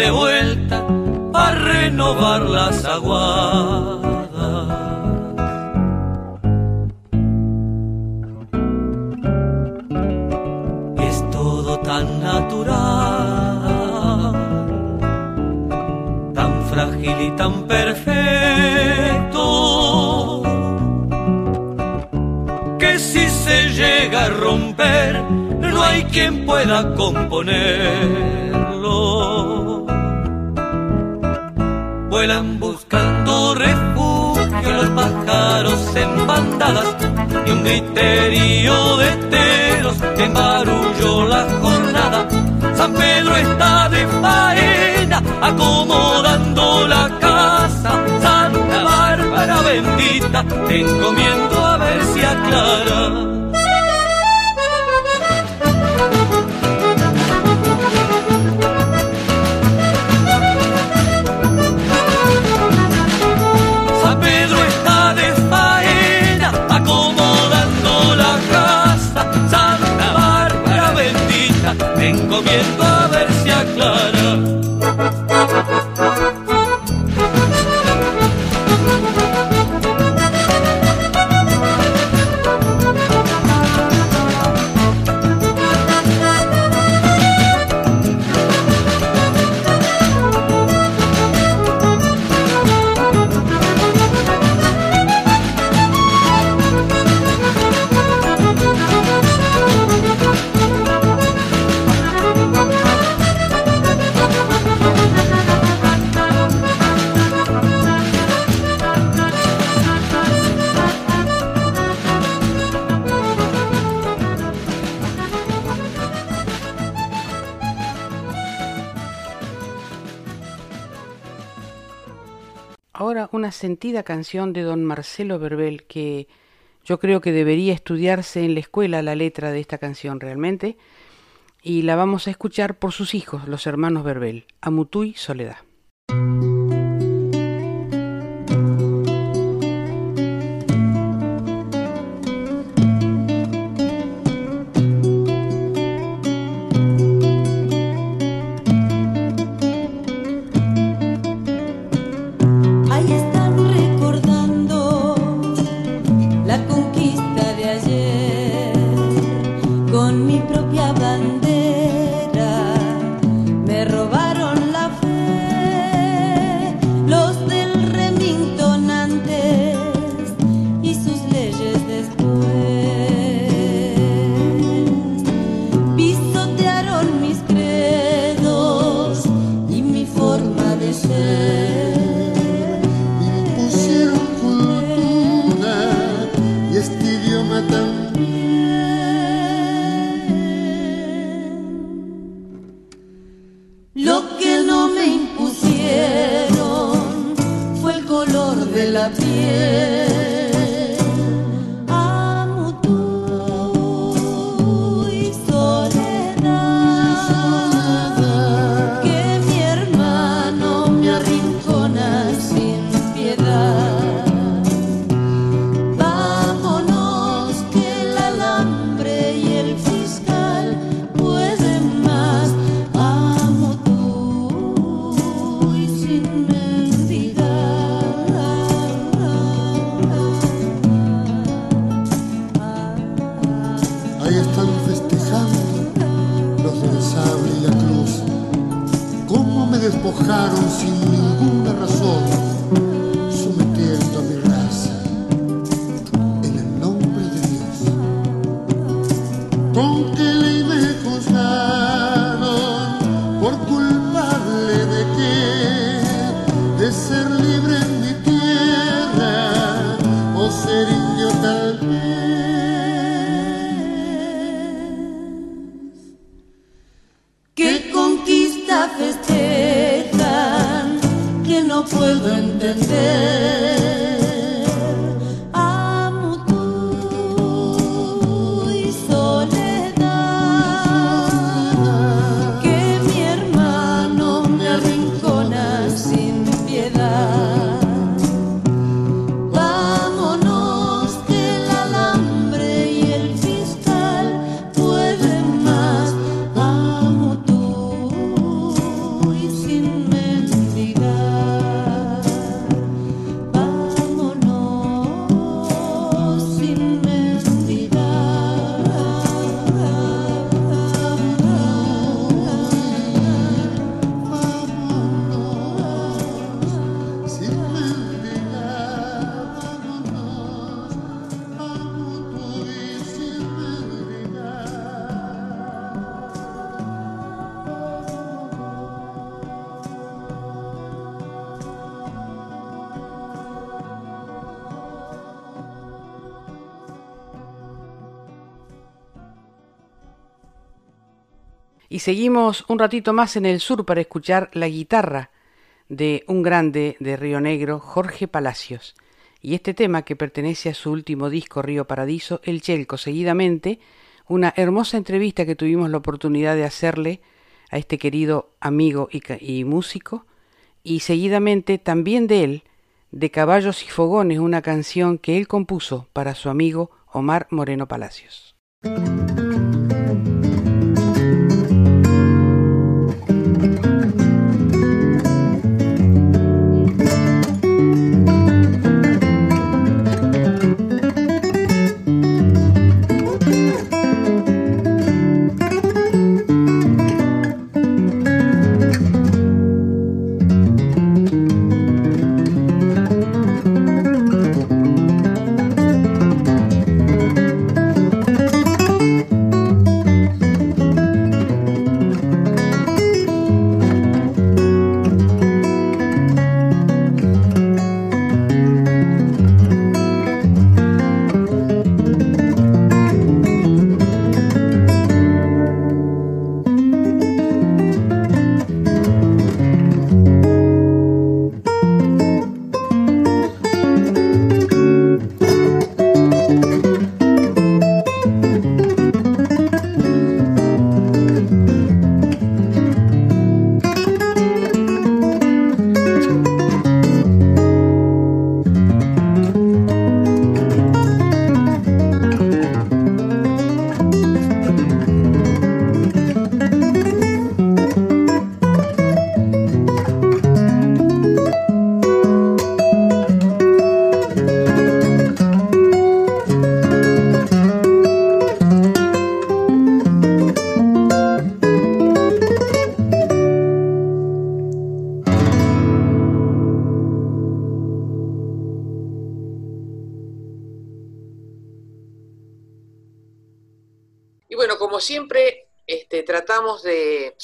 de vuelta a renovar las aguadas. Es todo tan natural, tan frágil y tan perfecto llega a romper, no hay quien pueda componerlo. Vuelan buscando refugio los pájaros en bandadas y un griterío de teros que marulló la jornada. San Pedro está de faena acomodando la casa. Santa Bárbara bendita, te encomiendo a ver si aclara. Encomiendo a sentida canción de don Marcelo Verbel que yo creo que debería estudiarse en la escuela la letra de esta canción realmente y la vamos a escuchar por sus hijos, los hermanos Verbel, Amutuy Soledad. Ser indio tal ¿Qué Un ratito más en el sur para escuchar la guitarra de un grande de Río Negro, Jorge Palacios. Y este tema que pertenece a su último disco Río Paradiso, El Chelco. Seguidamente, una hermosa entrevista que tuvimos la oportunidad de hacerle a este querido amigo y músico. Y seguidamente también de él, de Caballos y Fogones, una canción que él compuso para su amigo Omar Moreno Palacios.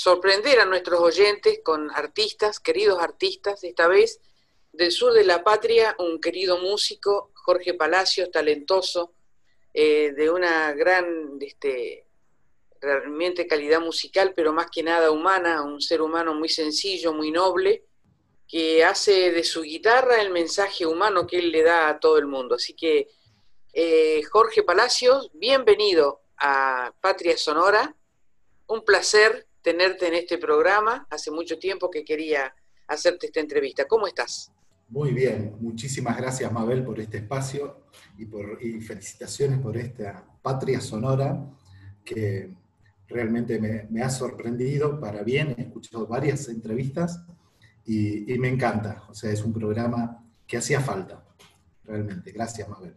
Sorprender a nuestros oyentes con artistas, queridos artistas, esta vez del sur de la patria, un querido músico, Jorge Palacios, talentoso, eh, de una gran, este, realmente calidad musical, pero más que nada humana, un ser humano muy sencillo, muy noble, que hace de su guitarra el mensaje humano que él le da a todo el mundo. Así que, eh, Jorge Palacios, bienvenido a Patria Sonora. Un placer tenerte en este programa. Hace mucho tiempo que quería hacerte esta entrevista. ¿Cómo estás? Muy bien, muchísimas gracias Mabel por este espacio y, por, y felicitaciones por esta Patria Sonora que realmente me, me, ha sorprendido para bien. He escuchado varias entrevistas y, y me encanta. O sea, es un programa que hacía falta, realmente. Gracias Mabel.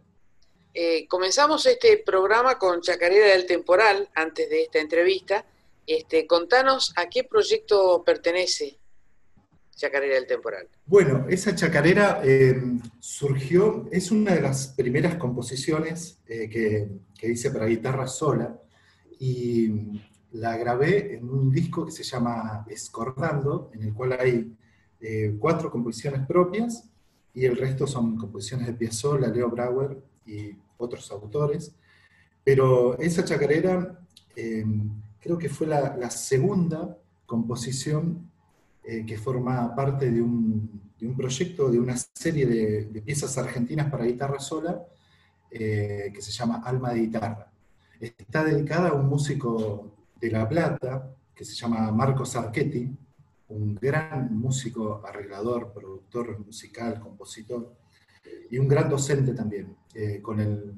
Eh, comenzamos este programa con Chacarera del Temporal, antes de esta entrevista. Este, contanos a qué proyecto pertenece. Chacarera del Temporal? Bueno, esa chacarera eh, surgió, es una de las primeras composiciones eh, que, que, hice para guitarra sola y la grabé en un disco que se llama Escordando, en el cual hay eh, cuatro composiciones propias y el resto son composiciones de Piazzolla, Leo Brauer y otros autores. Pero esa chacarera creo que fue la, segunda composición eh, que forma parte de un, de un, proyecto, de una serie de, piezas argentinas para guitarra sola, eh, que se llama Alma de Guitarra. Está dedicada a un músico de La Plata, que se llama Marcos Archetti, un gran músico, arreglador, productor musical, compositor, y un gran docente también, eh, con, el,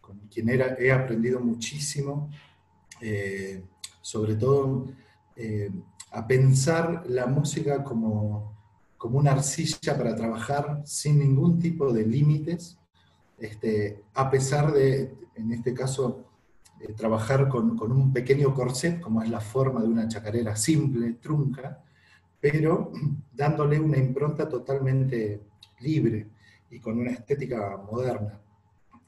con quien era, he aprendido muchísimo, sobre todo a pensar la música como, como una arcilla para trabajar sin ningún tipo de límites, este, a pesar de, en este caso, trabajar con, con, un pequeño corset, como es la forma de una chacarera simple, trunca, pero dándole una impronta totalmente libre y con una estética moderna.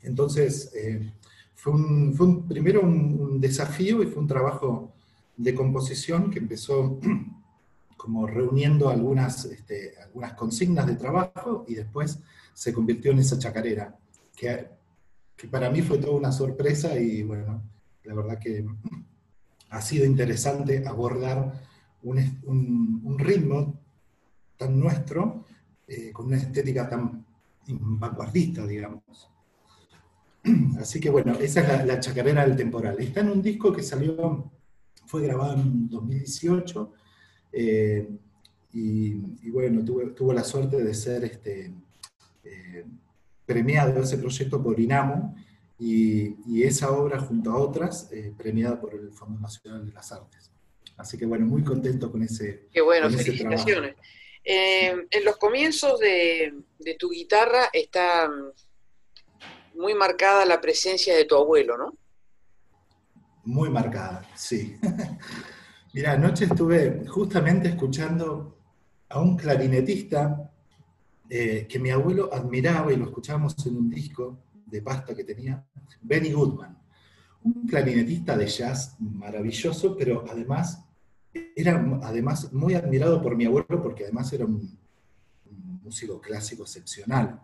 Entonces, eh, fue, un, fue un, primero un, desafío y fue un trabajo de composición que empezó como reuniendo algunas, este, algunas consignas de trabajo y después se convirtió en esa chacarera, que, para mí fue toda una sorpresa y bueno, la verdad que ha sido interesante abordar un, un, ritmo tan nuestro, eh, con una estética tan vanguardista, digamos. Así que bueno, esa es la, chacarera del temporal. Está en un disco que salió fue grabado en 2018 eh, y, bueno, tuve, tuvo la suerte de ser este, eh, premiado ese proyecto por INAMO y, esa obra junto a otras eh, premiada por el Fondo Nacional de las Artes. Así que bueno, muy contento con ese Qué bueno, felicitaciones. en los comienzos de, de tu guitarra está muy marcada la presencia de tu abuelo, ¿no? Muy marcada, sí. Mira, anoche estuve justamente escuchando a un clarinetista eh, que mi abuelo admiraba y lo escuchábamos en un disco de pasta que tenía, Benny Goodman. Un clarinetista de jazz maravilloso, pero además era además muy admirado por mi abuelo porque además era un, músico clásico excepcional.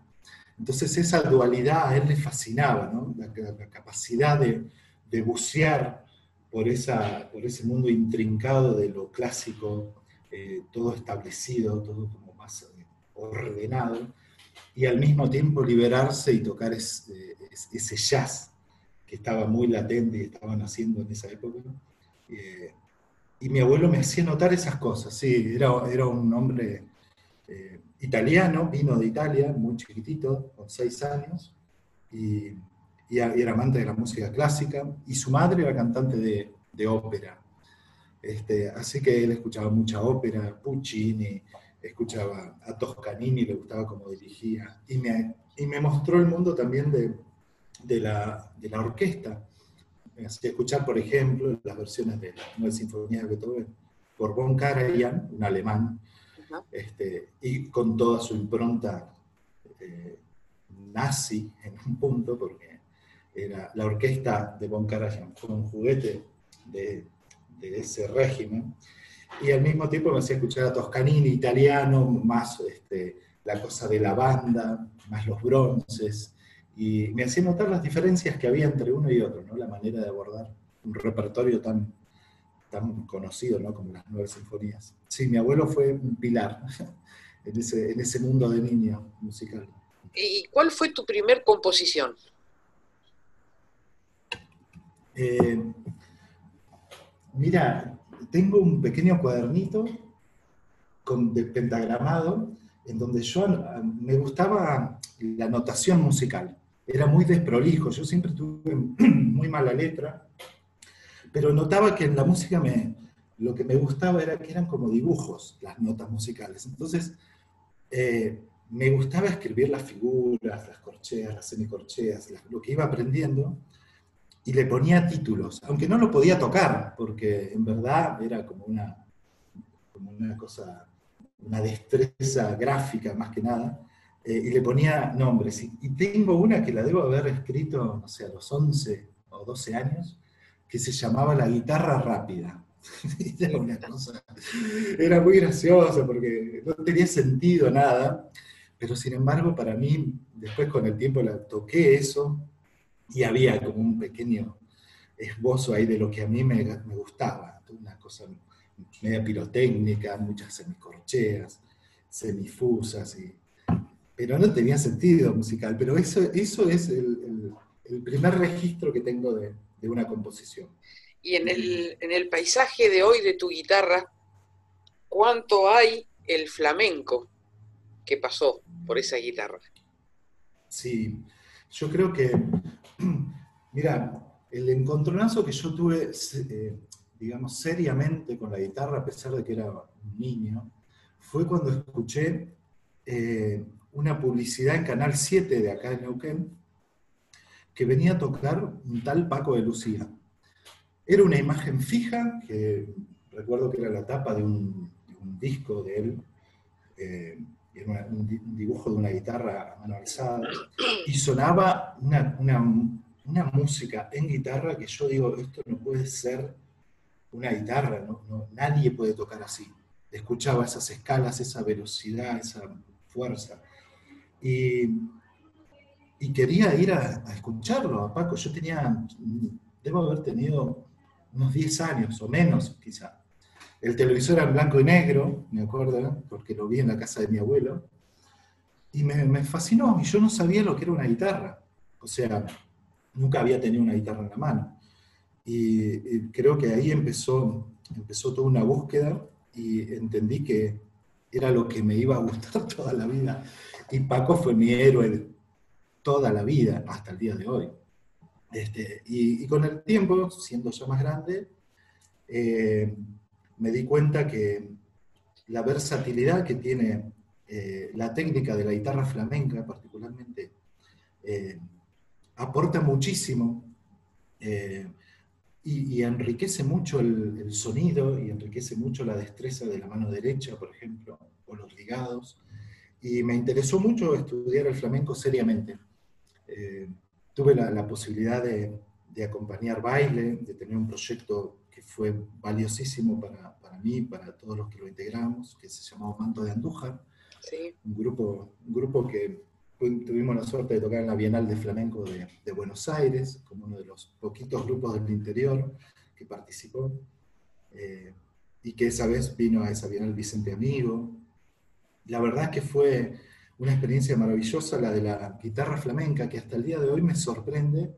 Entonces esa dualidad a él le fascinaba, ¿no? la capacidad de, de bucear por, esa, por ese mundo intrincado de lo clásico, eh, todo establecido, todo como más eh, ordenado, y al mismo tiempo liberarse y tocar ese, ese jazz que estaba muy latente y estaban haciendo en esa época. Eh, y mi abuelo me hacía notar esas cosas, sí, era, era un hombre italiano, vino de Italia, muy chiquitito, con seis años, y y, era amante de la música clásica, y su madre era cantante de, de ópera. Este, así que él escuchaba mucha ópera, Puccini, escuchaba a Toscanini, le gustaba cómo dirigía, y me, y me mostró el mundo también de, de, la, de la orquesta. Me hacía escuchar, por ejemplo, las versiones de la Nueva Sinfonía de Beethoven por Von Karajan, un alemán, este, y con toda su impronta eh, nazi en un punto, porque era la orquesta de Von Karajan, fue un juguete de, ese régimen, y al mismo tiempo me hacía escuchar a Toscanini, italiano, más este, la cosa de la banda, más los bronces, y me hacía notar las diferencias que había entre uno y otro, ¿no? la manera de abordar un repertorio tan, tan conocido ¿no? como las nueve sinfonías. Sí, mi abuelo fue un pilar en ese, en ese mundo de niño musical. ¿Y cuál fue tu primer composición? Eh, mira, tengo un pequeño cuadernito con, de pentagramado en donde yo me gustaba la notación musical. Era muy desprolijo, yo siempre tuve muy mala letra, pero notaba que en la música me, lo que me gustaba era que eran como dibujos las notas musicales. Entonces, eh, me gustaba escribir las figuras, las corcheas, las semicorcheas, lo que iba aprendiendo, y le ponía títulos, aunque no lo podía tocar, porque en verdad era como una, como una cosa una destreza gráfica más que nada, eh, y le ponía nombres. Y, tengo una que la debo haber escrito, no sé, a los 11 o 12 años, que se llamaba La guitarra rápida. era una cosa, era muy graciosa porque no tenía sentido nada, pero sin embargo para mí, después con el tiempo la toqué eso y había como un pequeño esbozo ahí de lo que a mí me, me gustaba, una cosa media pirotécnica, muchas semicorcheas, semifusas, y, pero no tenía sentido musical. Pero eso, eso es el, primer registro que tengo de, una composición. Y en el, en el paisaje de hoy de tu guitarra, ¿cuánto hay el flamenco que pasó por esa guitarra? Sí, yo creo que, mira, el encontronazo que yo tuve eh, digamos, seriamente con la guitarra, a pesar de que era un niño, fue cuando escuché eh, una publicidad en Canal 7 de acá en Neuquén, que venía a tocar un tal Paco de Lucía. Era una imagen fija, que recuerdo que era la tapa de un, disco de él, eh, era un, dibujo de una guitarra a mano alzada, y sonaba una, una música en guitarra que yo digo, esto no puede ser una guitarra, ¿no? nadie puede tocar así. Escuchaba esas escalas, esa velocidad, esa fuerza. Y, quería ir a, escucharlo a Paco. Yo tenía, debo haber tenido unos 10 años o menos quizá. El televisor era en blanco y negro, me acuerdo, porque lo vi en la casa de mi abuelo. Y me, fascinó, y yo no sabía lo que era una guitarra. O sea, nunca había tenido una guitarra en la mano. Y, creo que ahí empezó, empezó toda una búsqueda y entendí que era lo que me iba a gustar toda la vida. Y Paco fue mi héroe toda la vida, hasta el día de hoy. Este, y, con el tiempo, siendo ya más grande, eh, me di cuenta que la versatilidad que tiene eh, la técnica de la guitarra flamenca, particularmente, eh, aporta muchísimo y, enriquece mucho el, sonido y enriquece mucho la destreza de la mano derecha, por ejemplo, o los ligados. Y me interesó mucho estudiar el flamenco seriamente. Eh, tuve la, posibilidad de, acompañar baile, de tener un proyecto que fue valiosísimo para, para mí, para todos los que lo integramos, que se llamaba Manto de Andújar. Un, grupo, un grupo que tuvimos la suerte de tocar en la Bienal de Flamenco de, Buenos Aires, como uno de los poquitos grupos del interior que participó, eh, y que esa vez vino a esa Bienal Vicente Amigo. La verdad es que fue una experiencia maravillosa la de la guitarra flamenca, que hasta el día de hoy me sorprende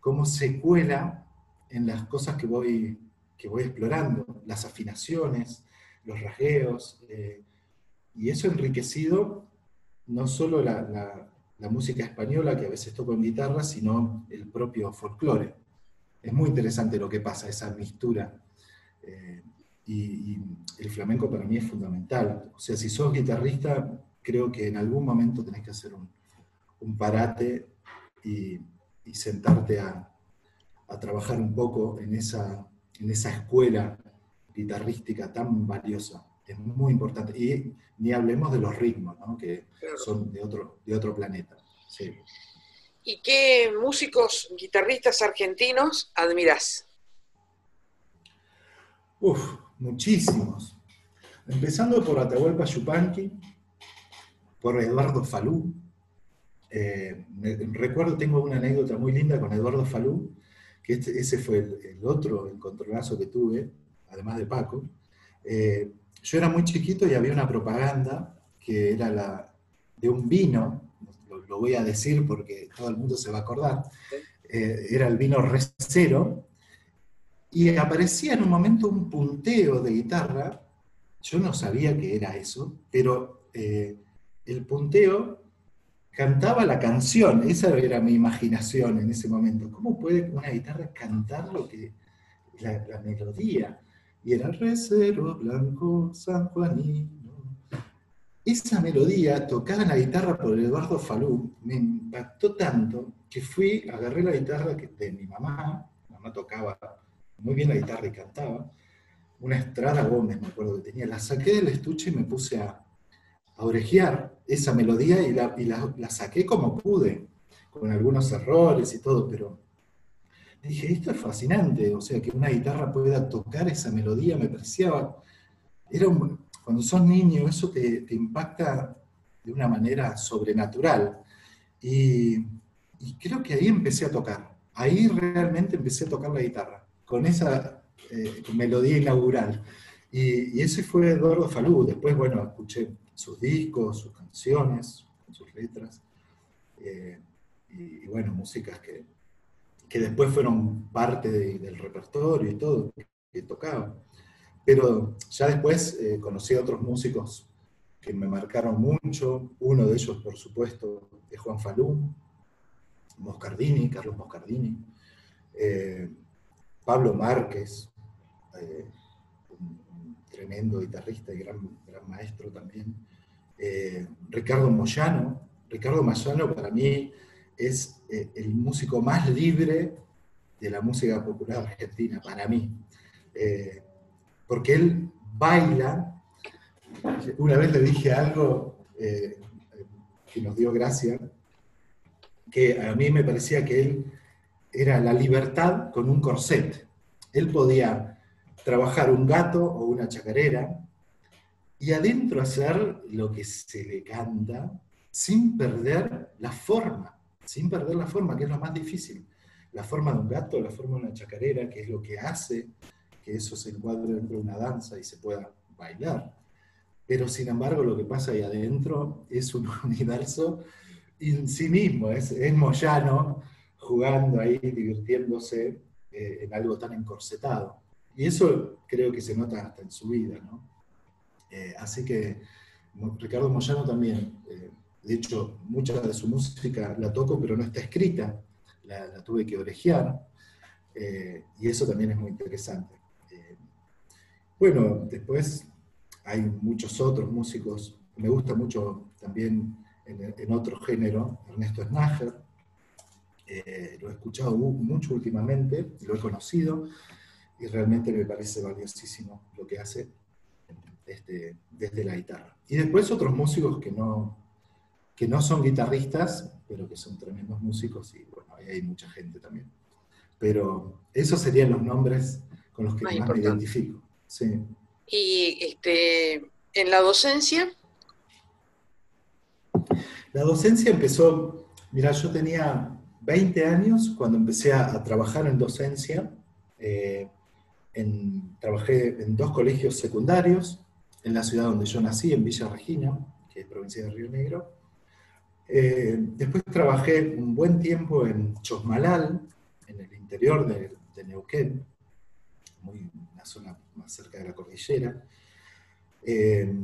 cómo se cuela en las cosas que voy, que voy explorando, las afinaciones, los rasgueos, eh, y eso enriquecido no solo la, música española, que a veces toco en guitarra, sino el propio folclore. Es muy interesante lo que pasa, esa mistura. Eh, y, el flamenco para mí es fundamental. O sea, si sos guitarrista, creo que en algún momento tenés que hacer un, parate y, sentarte a, trabajar un poco en esa, en esa escuela guitarrística tan valiosa es muy importante. Y ni hablemos de los ritmos, ¿no? que son de otro, de otro planeta. Sí. ¿Y qué músicos, guitarristas argentinos admirás? Uf, muchísimos. Empezando por Atahualpa Yupanqui, por Eduardo Falú. Eh, recuerdo, tengo una anécdota muy linda con Eduardo Falú, que este, ese fue el, otro encontronazo que tuve, además de Paco. Eh, yo era muy chiquito y había una propaganda que era la de un vino, lo, voy a decir porque todo el mundo se va a acordar, eh, era el vino recero, y aparecía en un momento un punteo de guitarra, yo no sabía que era eso, pero eh, el punteo cantaba la canción, esa era mi imaginación en ese momento. ¿Cómo puede una guitarra cantar lo que la melodía? y era recero blanco San Juanino. Esa melodía tocada en la guitarra por Eduardo Falú me impactó tanto que fui, agarré la guitarra de mi mamá, mi mamá tocaba muy bien la guitarra y cantaba, una Estrada Gómez, me acuerdo que tenía. La saqué del estuche y me puse a, a orejear esa melodía y, la, y la, la, saqué como pude, con algunos errores y todo, pero dije, esto es fascinante, o sea, que una guitarra pueda tocar esa melodía, me parecía, era cuando sos niño eso te, te, impacta de una manera sobrenatural. Y, y, creo que ahí empecé a tocar, ahí realmente empecé a tocar la guitarra, con esa eh, melodía inaugural. Y, y ese fue Eduardo Falú, después, bueno, escuché sus discos, sus canciones, sus letras, eh, y, bueno, músicas que, que después fueron parte de, del repertorio y todo, que tocaba. Pero ya después eh, conocí a otros músicos que me marcaron mucho, uno de ellos, por supuesto, es Juan Falú, Moscardini, Carlos Moscardini, eh, Pablo Márquez, eh, tremendo guitarrista y gran, gran maestro también, eh, Ricardo Moyano. Ricardo Moyano para mí es eh, el músico más libre de la música popular argentina, para mí. Eh, porque él baila. Una vez le dije algo que nos dio gracia, que a mí me parecía que él era la libertad con un corset. Él podía trabajar un gato o una chacarera y adentro hacer lo que se le canta sin perder la forma sin perder la forma, que es lo más difícil. La forma de un gato, la forma de una chacarera, que es lo que hace que eso se encuadre dentro de una danza y se pueda bailar. Pero sin embargo, lo que pasa ahí adentro es un universo en sí mismo, es, es Moyano jugando ahí, divirtiéndose eh, en algo tan encorsetado. Y eso creo que se nota hasta en su vida, ¿no? Eh, así que Ricardo Moyano también eh, de hecho, mucha de su música la toco, pero no está escrita, la, tuve que orejear, eh, y eso también es muy interesante. Bueno, después hay muchos otros músicos, me gusta mucho también en, otro género, Ernesto Snager, lo he escuchado mucho últimamente, lo he conocido, y realmente me parece valiosísimo lo que hace desde, desde la guitarra. Y después otros músicos que no, que no son guitarristas, pero que son tremendos músicos y bueno, ahí hay mucha gente también. Pero esos serían los nombres con los que más, me identifico. Sí. Y este, en la docencia. La docencia empezó, mira, yo tenía 20 años cuando empecé a, trabajar en docencia. Eh, en, trabajé en dos colegios secundarios en la ciudad donde yo nací, en Villa Regina, que es provincia de Río Negro. Eh, después trabajé un buen tiempo en Chosmalal, en el interior de, de Neuquén, muy, una zona más cerca de la cordillera. Eh,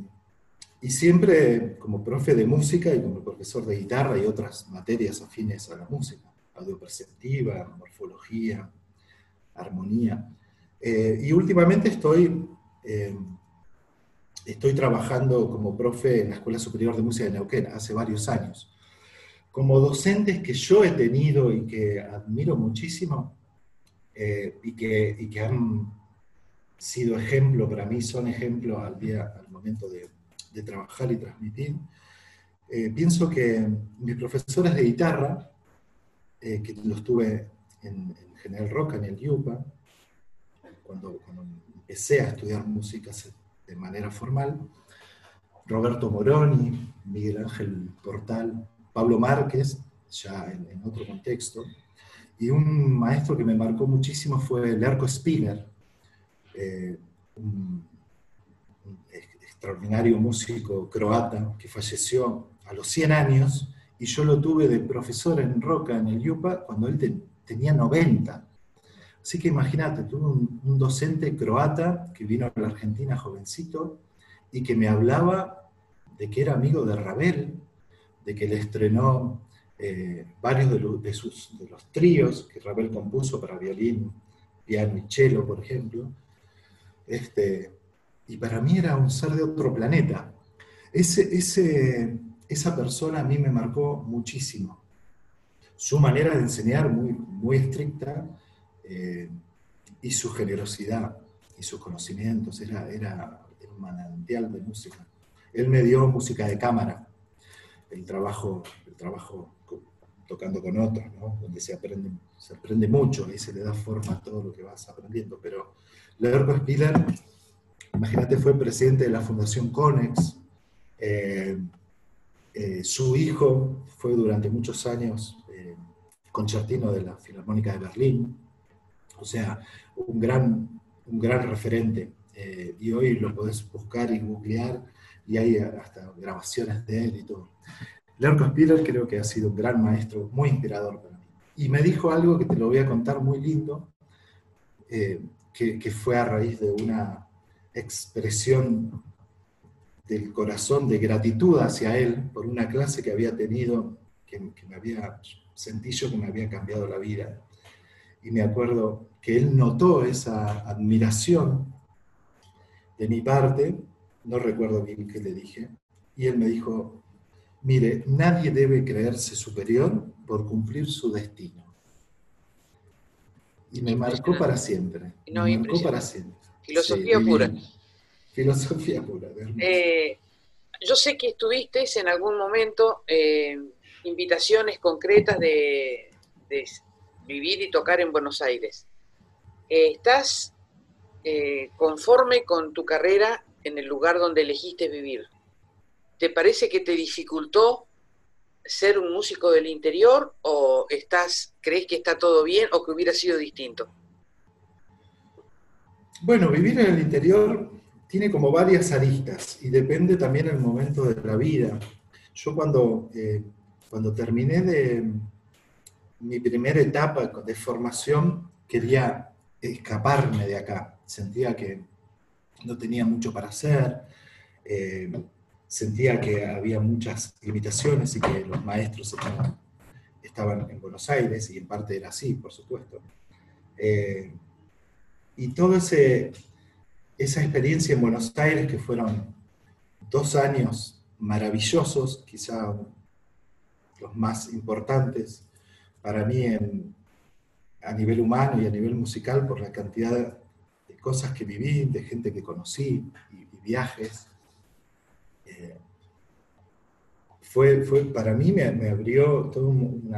y siempre como profe de música y como profesor de guitarra y otras materias afines a la música, audio perceptiva, morfología, armonía. Eh, y últimamente estoy estoy trabajando como profe en la Escuela Superior de Música de Neuquén hace varios años. Como docentes que yo he tenido y que admiro muchísimo eh, y, que, y, que, han sido ejemplo para mí, son ejemplo al, día, al momento de, trabajar y transmitir, eh, pienso que mis profesores de guitarra, eh, que los tuve en, en, General Roca, en el Yupa, cuando, cuando empecé a estudiar música de manera formal, Roberto Moroni, Miguel Ángel Portal, Pablo Márquez, ya en, otro contexto, y un maestro que me marcó muchísimo fue Lerco Spiller, eh, un, un, extraordinario músico croata que falleció a los 100 años, y yo lo tuve de profesor en Roca, en el Yupa, cuando él te, tenía 90. Así que imagínate, tuve un, docente croata que vino a la Argentina jovencito y que me hablaba de que era amigo de Ravel, de que le estrenó eh, varios de los tríos que Ravel compuso para violín, piano y cello, por ejemplo. Este, y para mí era un ser de otro planeta. Ese, ese, esa persona a mí me marcó muchísimo. Su manera de enseñar muy, muy estricta, eh, y su generosidad y sus conocimientos, era, era un manantial de música. Él me dio música de cámara, el trabajo, el trabajo tocando con otros, ¿no? donde se aprende, se aprende mucho, y se le da forma a todo lo que vas aprendiendo. Pero Leonardo Spiller, imagínate, fue presidente de la Fundación Conex, eh, eh, su hijo fue durante muchos años eh, concertino de la Filarmónica de Berlín, o sea, un gran, un gran referente. Eh, y hoy lo podés buscar y googlear y hay hasta grabaciones de él y todo. Lerco Spiller creo que ha sido un gran maestro, muy inspirador para mí. Y me dijo algo que te lo voy a contar muy lindo, que, que fue a raíz de una expresión del corazón de gratitud hacia él por una clase que había tenido, que, me había, sentí yo que me había cambiado la vida. Y me acuerdo que él notó esa admiración de mi parte, no recuerdo bien qué le dije, y él me dijo, mire, nadie debe creerse superior por cumplir su destino. Y me marcó para siempre. me marcó para siempre. Filosofía pura. Filosofía pura. Eh, yo sé que estuviste en algún momento eh, invitaciones concretas de, vivir y tocar en Buenos Aires. Eh, ¿Estás conforme con tu carrera en el lugar donde elegiste vivir? ¿Te parece que te dificultó ser un músico del interior o estás, crees que está todo bien o que hubiera sido distinto? Bueno, vivir en el interior tiene como varias aristas y depende también el momento de la vida. Yo cuando, eh, cuando terminé de mi primera etapa de formación, quería escaparme de acá. Sentía que no tenía mucho para hacer, eh, sentía que había muchas limitaciones y que los maestros estaban, en Buenos Aires, y en parte era así, por supuesto. Eh, y ese, esa experiencia en Buenos Aires, que fueron dos años maravillosos, quizá los más importantes para mí a nivel humano y a nivel musical por la cantidad de cosas que viví, de gente que conocí y, viajes. Eh, fue, fue, para mí me, abrió todo un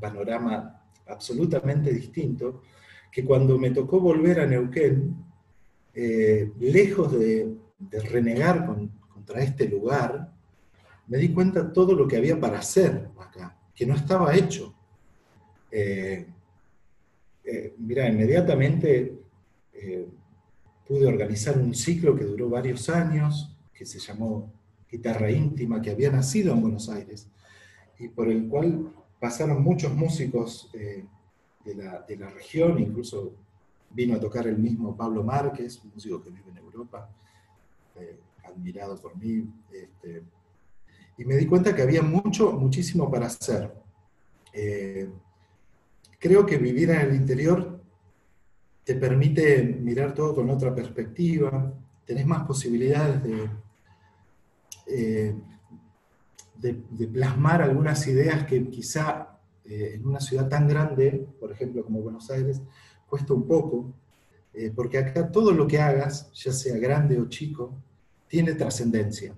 panorama absolutamente distinto, que cuando me tocó volver a Neuquén, eh, lejos de, renegar contra este lugar, me di cuenta todo lo que había para hacer acá, que no estaba hecho. Eh, eh, mira, inmediatamente pude organizar un ciclo que duró varios años, que se llamó Guitarra Íntima, que había nacido en Buenos Aires, y por el cual pasaron muchos músicos de la, de, la, región, incluso vino a tocar el mismo Pablo Márquez, un músico que vive en Europa, eh, admirado por mí, este, y me di cuenta que había mucho, muchísimo para hacer. Eh, creo que vivir en el interior te permite mirar todo con otra perspectiva, tenés más posibilidades de, eh, plasmar algunas ideas que quizá en una ciudad tan grande, por ejemplo como Buenos Aires, cuesta un poco, eh, porque acá todo lo que hagas, ya sea grande o chico, tiene trascendencia.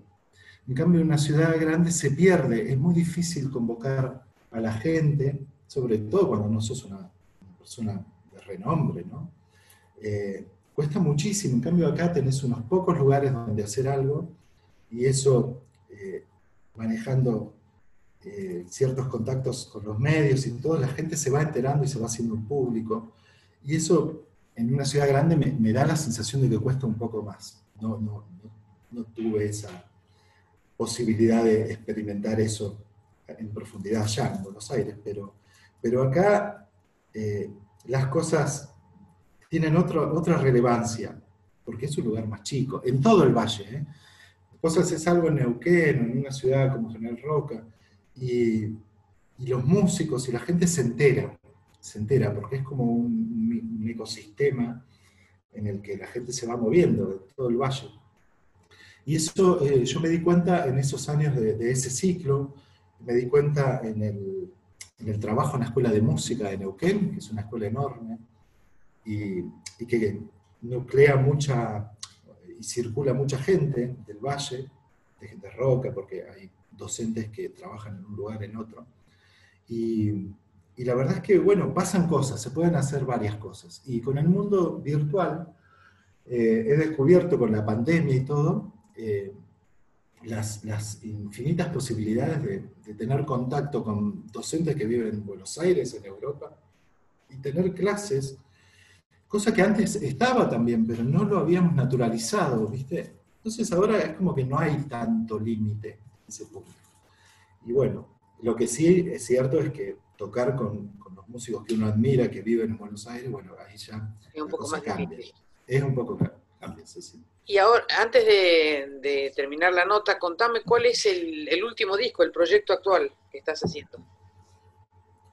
En cambio, en una ciudad grande se pierde, es muy difícil convocar a la gente, sobre todo cuando no sos una, persona de renombre, ¿no? Eh, cuesta muchísimo, en cambio acá tenés unos pocos lugares donde hacer algo y eso eh, manejando ciertos contactos con los medios y toda la gente se va enterando y se va haciendo público. Y eso en una ciudad grande me, da la sensación de que cuesta un poco más. No, no, no, tuve esa posibilidad de experimentar eso en profundidad allá en Buenos Aires, pero, pero acá eh, las cosas tienen otra relevancia, porque es un lugar más chico, en todo el valle. ¿eh? Cosas es algo en Neuquén, en una ciudad como General Roca, y, y los músicos y la gente se entera se entera, porque es como un, ecosistema en el que la gente se va moviendo de todo el valle. Y eso eh, yo me di cuenta en esos años de, ese ciclo, me di cuenta en el, en el, trabajo en la Escuela de Música de Neuquén, que es una escuela enorme, y, que nuclea mucha y circula mucha gente del valle, de gente roca, porque hay docentes que trabajan en un lugar, en otro. Y, y, la verdad es que, bueno, pasan cosas, se pueden hacer varias cosas. Y con el mundo virtual, eh, he descubierto con la pandemia y todo, eh, las, las, infinitas posibilidades de, de, tener contacto con docentes que viven en Buenos Aires, en Europa, y tener clases, cosa que antes estaba también, pero no lo habíamos naturalizado, ¿viste? Entonces ahora es como que no hay tanto límite en ese punto. Y bueno, lo que sí es cierto es que tocar con, con, los músicos que uno admira, que viven en Buenos Aires, bueno, ahí ya es un poco más cambia. Es un poco cambia, sí, sí. Y ahora, antes de, de, terminar la nota, contame cuál es el, el, último disco, el proyecto actual que estás haciendo.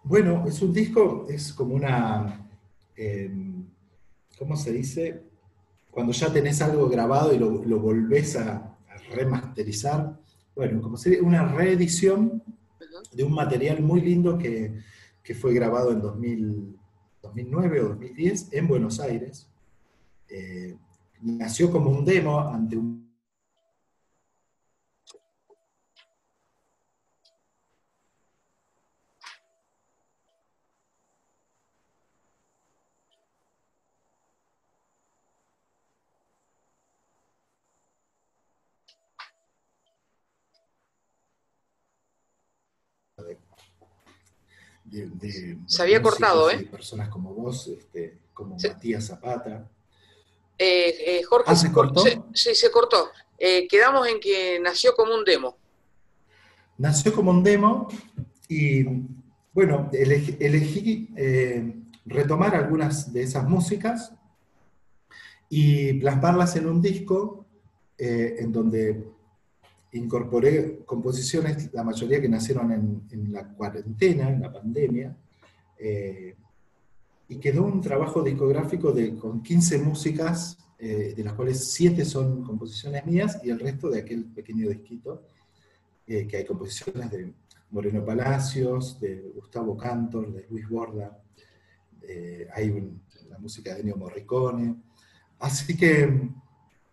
Bueno, es un disco, es como una, eh, ¿cómo se dice? Cuando ya tenés algo grabado y lo, lo volvés a, a, remasterizar, bueno, como sería una reedición uh -huh. de un material muy lindo que, que fue grabado en 2000, 2009 o 2010 en Buenos Aires. Eh, nació como un demo ante un De, de, se había cortado, ¿eh? Personas como vos, este, como. Matías Zapata. Eh, eh, Jorge, ah, ¿se cortó? Sí, se, cortó. Eh, quedamos en que nació como un demo. Nació como un demo y, bueno, elegí, elegí retomar algunas de esas músicas y plasmarlas en un disco en donde incorporé composiciones, la mayoría que nacieron en, en la cuarentena, en la pandemia, eh, y quedó un trabajo discográfico de, con 15 músicas, eh, de las cuales 7 son composiciones mías y el resto de aquel pequeño disquito, eh, que hay composiciones de Moreno Palacios, de Gustavo Cantor, de Luis Borda, eh, hay un, la música de Ennio Morricone. Así que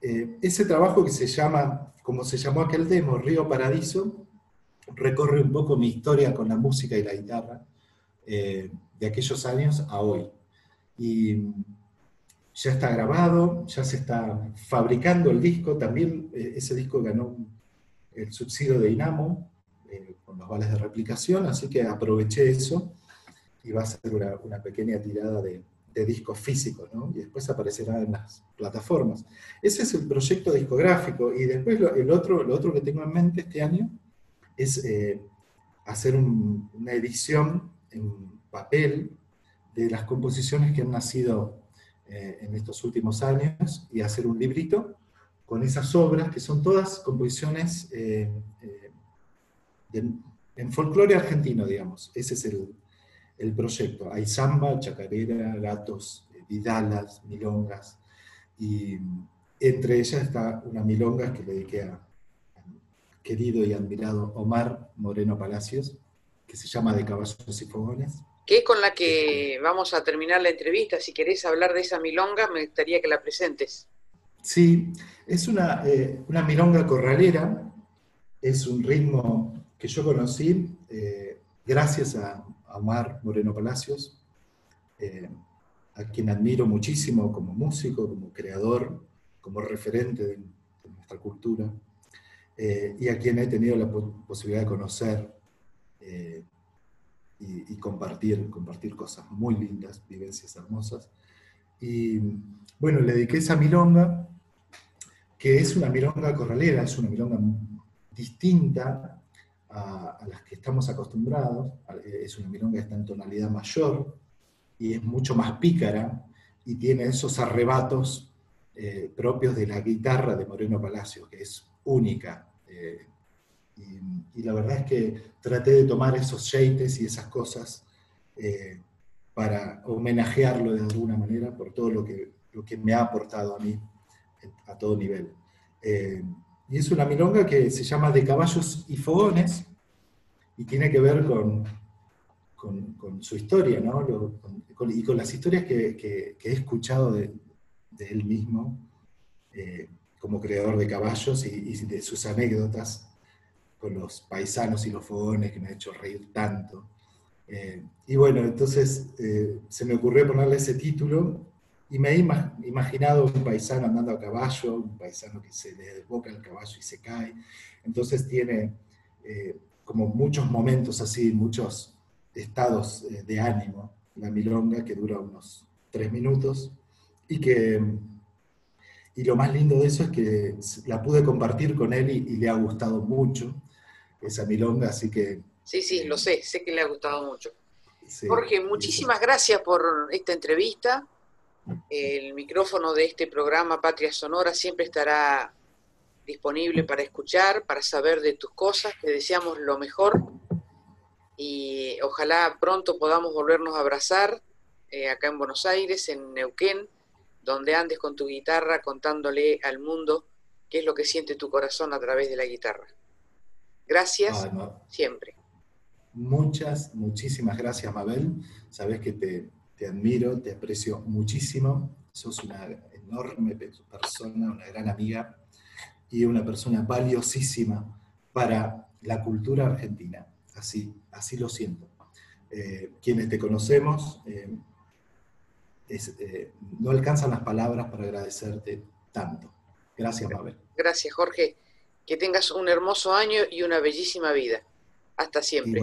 ese trabajo que se llama como se llamó aquel demo, Río Paradiso, recorre un poco mi historia con la música y la guitarra, eh, de aquellos años a hoy. Y ya está grabado, ya se está fabricando el disco, también eh, ese disco ganó el subsidio de Inamo, eh, con los vales de replicación, así que aproveché eso y va a ser una, pequeña tirada de, de discos físicos, ¿no? Y después aparecerá en las plataformas. Ese es el proyecto discográfico. Y después lo, el otro, lo otro que tengo en mente este año es eh, hacer un, una edición en papel de las composiciones que han nacido eh, en estos últimos años y hacer un librito con esas obras que son todas composiciones eh, de, en folclore argentino, digamos. Ese es el, el proyecto. Hay samba, chacarera, gatos, vidalas, milongas, y entre ellas está una milonga que le dediqué a, a querido y admirado Omar Moreno Palacios, que se llama De caballos y fogones. Que es con la que vamos a terminar la entrevista. Si querés hablar de esa milonga, me gustaría que la presentes. Sí, es una, eh, una milonga corralera, es un ritmo que yo conocí eh, gracias a, a Omar Moreno Palacios, eh, a quien admiro muchísimo como músico, como creador, como referente de, de nuestra cultura, y a quien he tenido la posibilidad de conocer y, y, compartir, compartir cosas muy lindas, vivencias hermosas. Y bueno, le dediqué esa milonga, que es una milonga corralera, es una milonga distinta a, las que estamos acostumbrados. Es una milonga que está en tonalidad mayor y es mucho más pícara y tiene esos arrebatos eh, propios de la guitarra de Moreno Palacio, que es única. Eh, y, y, la verdad es que traté de tomar esos sheites y esas cosas eh, para homenajearlo de alguna manera por todo lo que, lo que me ha aportado a mí a todo nivel. Eh, y es una milonga que se llama De caballos y fogones y tiene que ver con, con, con su historia, ¿no? Lo, con, y con las historias que, que, que he escuchado de, de él mismo eh, como creador de caballos y, de sus anécdotas con los paisanos y los fogones que me ha hecho reír tanto. Eh, y bueno, entonces eh, se me ocurrió ponerle ese título y me he imaginado un paisano andando a caballo, un paisano que se le desboca el caballo y se cae. Entonces tiene como muchos momentos así, muchos estados de ánimo, la milonga que dura unos tres minutos y que y lo más lindo de eso es que la pude compartir con él y, le ha gustado mucho esa milonga, así que... Sí, sí, lo sé, sé que le ha gustado mucho. Jorge, muchísimas gracias por esta entrevista. El micrófono de este programa Patria Sonora siempre estará disponible para escuchar, para saber de tus cosas. Te deseamos lo mejor y ojalá pronto podamos volvernos a abrazar eh, acá en Buenos Aires, en Neuquén, donde andes con tu guitarra contándole al mundo qué es lo que siente tu corazón a través de la guitarra. Gracias siempre. Muchas, muchísimas gracias, Mabel. Sabes que te, te admiro, te aprecio muchísimo. Sos una enorme persona, una gran amiga y una persona valiosísima para la cultura argentina. Así, así lo siento. Eh, quienes te conocemos, eh, eh, no alcanzan las palabras para agradecerte tanto. Gracias, Mabel. Gracias, Jorge. Que tengas un hermoso año y una bellísima vida. Hasta siempre.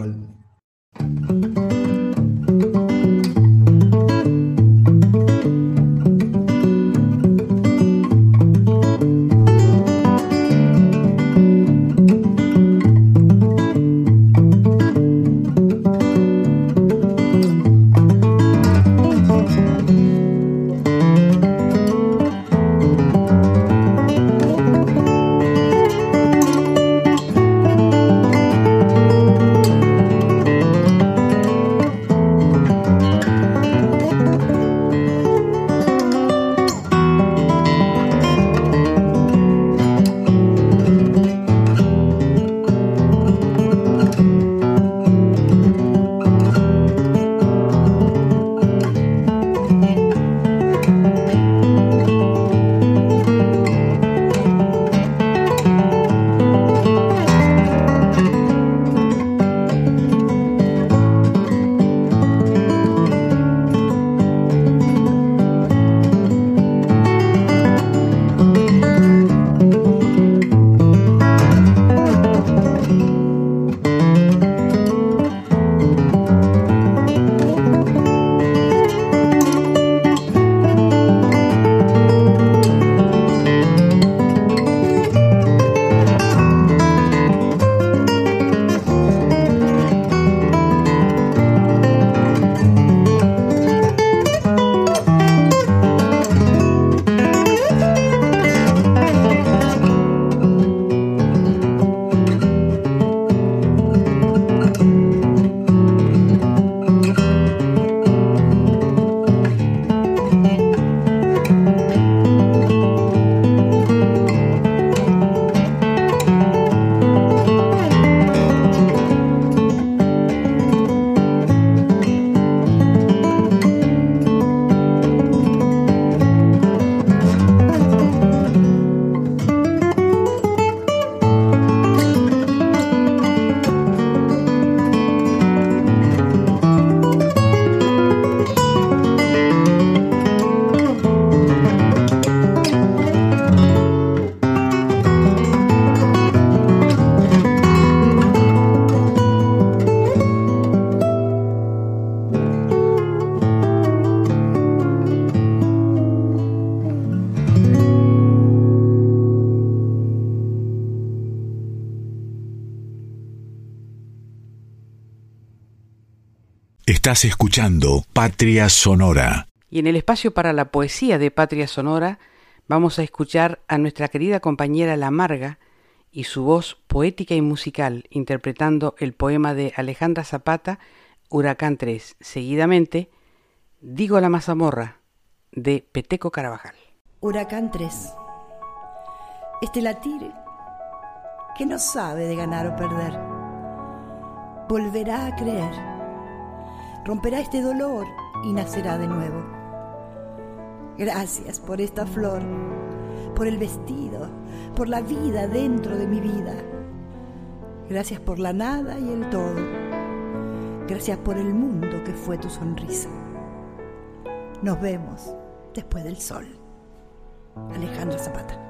Estás escuchando Patria Sonora. Y en el espacio para la poesía de Patria Sonora vamos a escuchar a nuestra querida compañera La Marga y su voz poética y musical interpretando el poema de Alejandra Zapata, Huracán 3. Seguidamente, Digo la mazamorra de Peteco Carabajal. Huracán 3. Este latir que no sabe de ganar o perder, volverá a creer romperá este dolor y nacerá de nuevo. Gracias por esta flor, por el vestido, por la vida dentro de mi vida. Gracias por la nada y el todo. Gracias por el mundo que fue tu sonrisa. Nos vemos después del sol. Alejandra Zapata.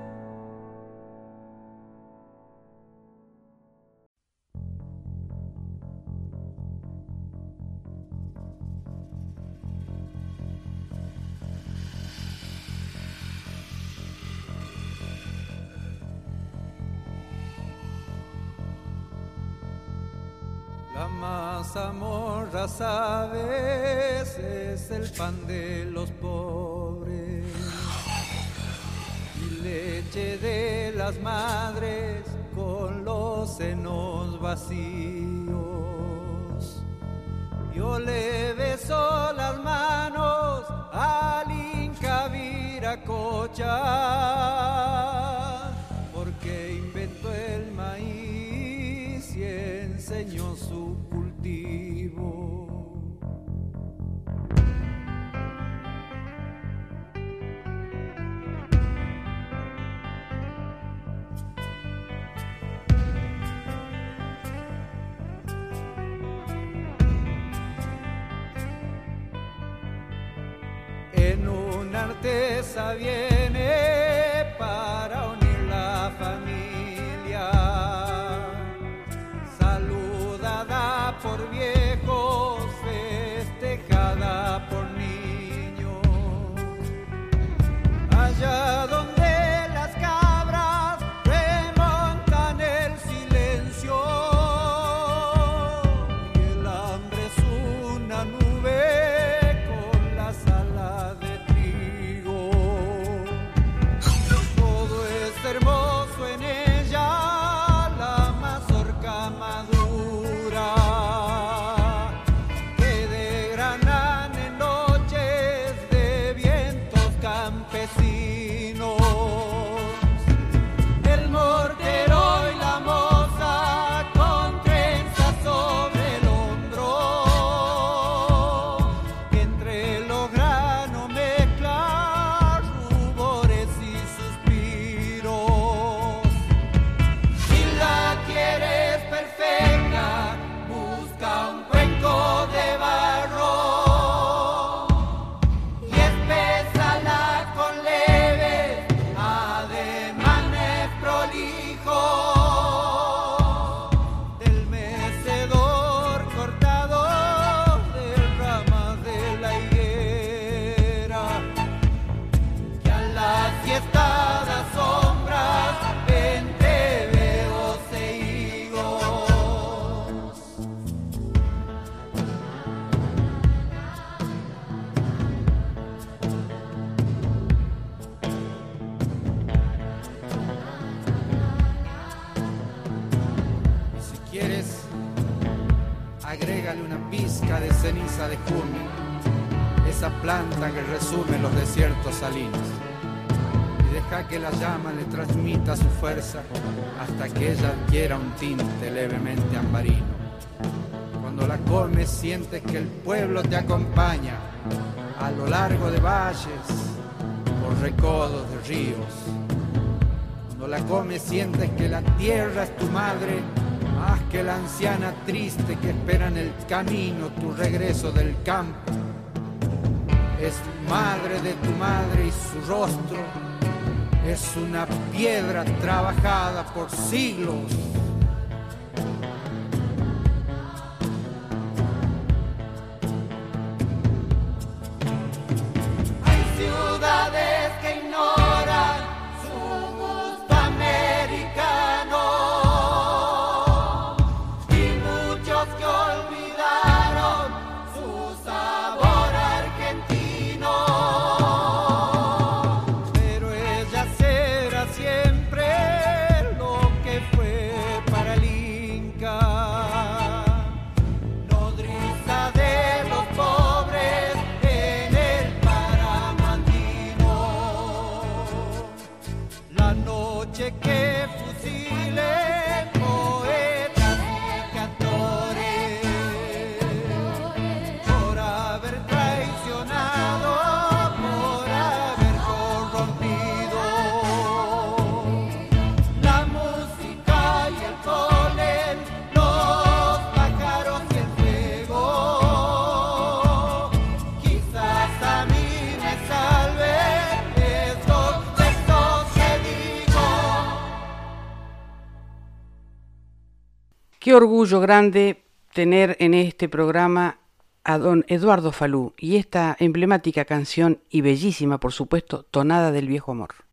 Mazamorra sabes es el pan de los pobres y leche de las madres con los senos vacíos. Yo le beso las manos al Inca Viracocha En una artesa viene para unir la familia, saludada por viejos, festejada por niños. Hasta que ella adquiera un tinte levemente ambarino. Cuando la comes sientes que el pueblo te acompaña a lo largo de valles, por recodos de ríos. Cuando la comes sientes que la tierra es tu madre, más que la anciana triste que espera en el camino tu regreso del campo. Es madre de tu madre y su rostro es una piedra trabajada por siglos. Orgullo grande tener en este programa a don Eduardo Falú y esta emblemática canción y bellísima, por supuesto, Tonada del Viejo Amor.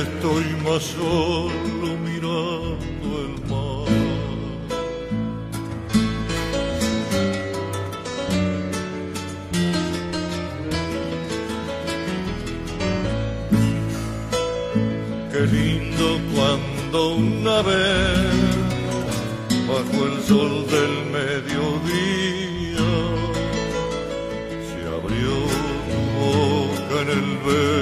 estoy más solo mirando el mar. Qué lindo cuando una vez, bajo el sol del mediodía, se abrió tu boca en el verde.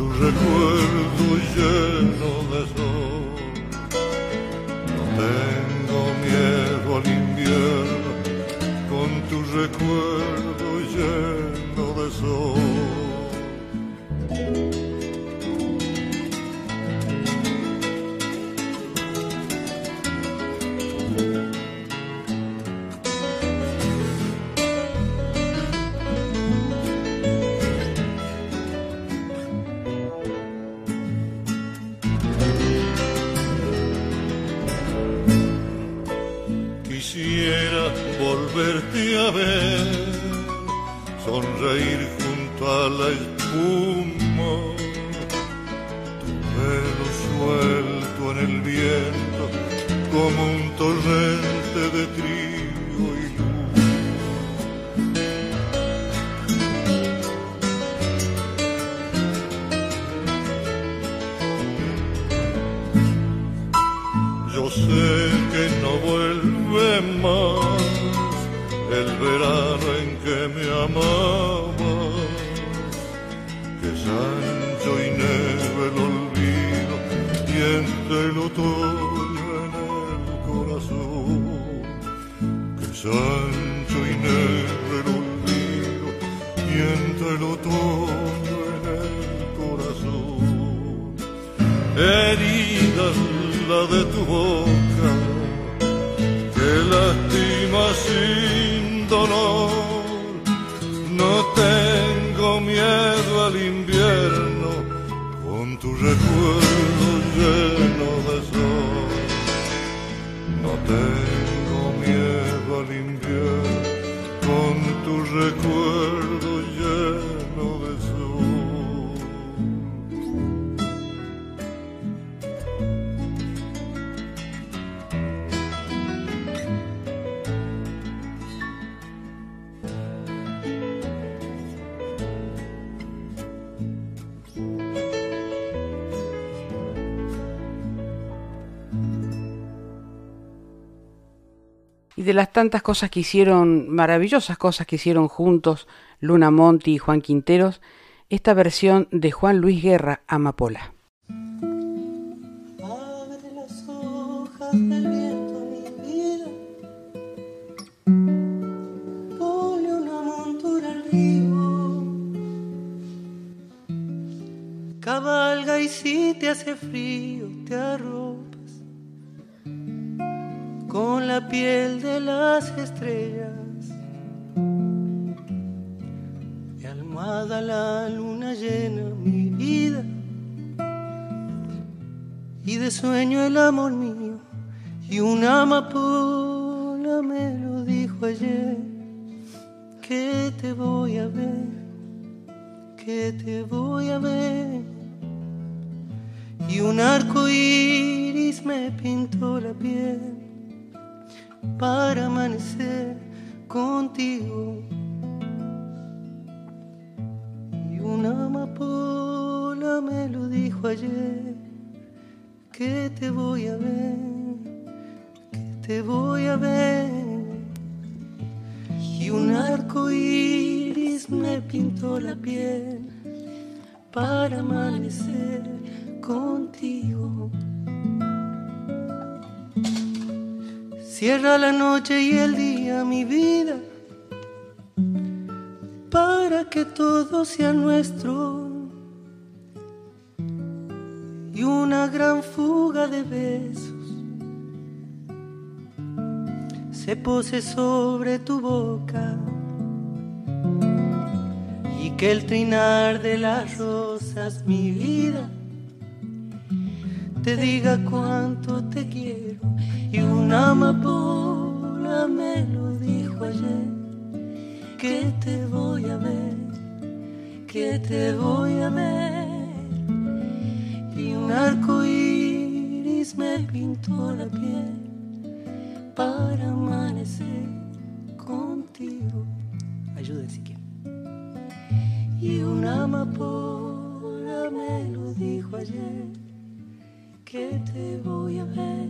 tu recuerdo lleno de sol. No tengo miedo al invierno con tu recuerdo lleno de sol. Las tantas cosas que hicieron, maravillosas cosas que hicieron juntos Luna Monti y Juan Quinteros, esta versión de Juan Luis Guerra, Amapola. Abre las hojas del viento, mi vida. Ponle una montura al río. Cabalga y si te hace frío, las estrellas. Mi almohada la luna llena mi vida. Y de sueño el amor mío. Y una amapola me lo dijo ayer. Que te voy a ver, que te voy a ver y un arco iris me pintó la piel para amanecer contigo. Y una amapola me lo dijo ayer, que te voy a ver, que te voy a ver. Y un arco iris me pintó la piel para amanecer contigo. Cierra la noche y el día mi vida para que todo sea nuestro. Y una gran fuga de besos se pose sobre tu boca. Y que el trinar de las rosas mi vida te diga cuánto te quiero. Y una amapola me lo dijo ayer. Que te voy a ver, que te voy a ver y un arco iris me pintó la piel para amanecer contigo. Ayúdenme si quieren. Y una amapola me lo dijo ayer que te voy a ver,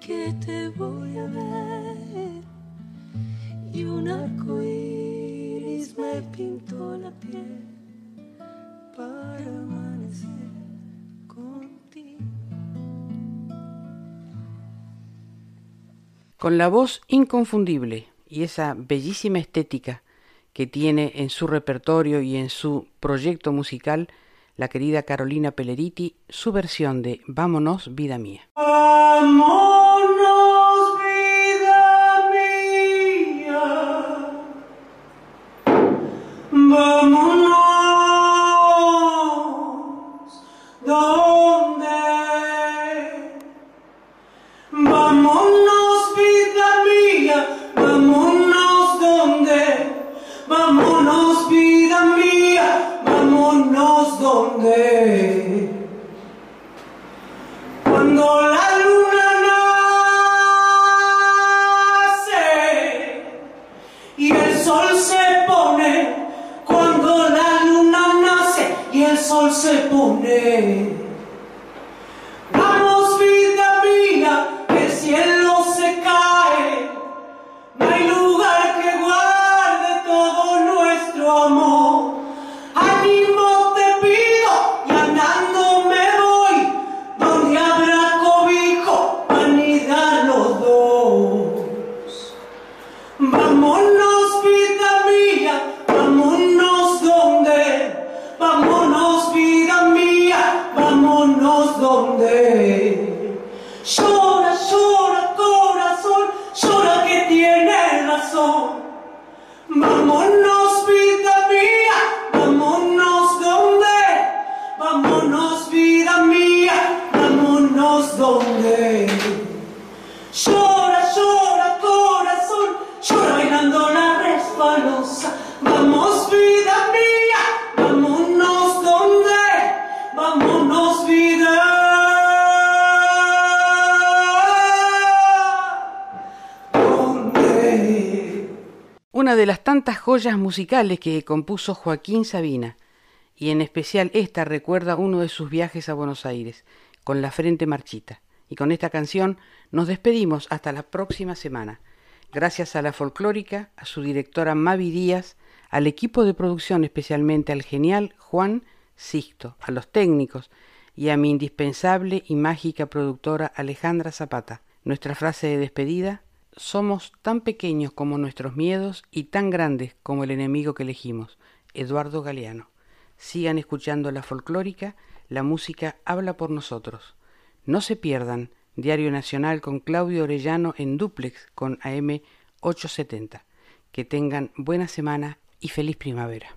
que te voy a ver. Y un arco iris me pintó la piel para amanecer contigo. Con la voz inconfundible y esa bellísima estética que tiene en su repertorio y en su proyecto musical, la querida Carolina Peleriti, su versión de Vámonos, vida mía. Vámonos, sol joyas musicales que compuso Joaquín Sabina, y en especial esta recuerda uno de sus viajes a Buenos Aires, con la frente marchita. Y con esta canción nos despedimos hasta la próxima semana. Gracias a la folclórica, a su directora Mavi Díaz, al equipo de producción, especialmente al genial Juan Sixto, a los técnicos y a mi indispensable y mágica productora Alejandra Zapata. Nuestra frase de despedida, somos tan pequeños como nuestros miedos y tan grandes como el enemigo que elegimos. Eduardo Galeano. Sigan escuchando la folclórica, la música habla por nosotros. No se pierdan Diario Nacional con Claudio Orellano en duplex con AM 870. Que tengan buena semana y feliz primavera.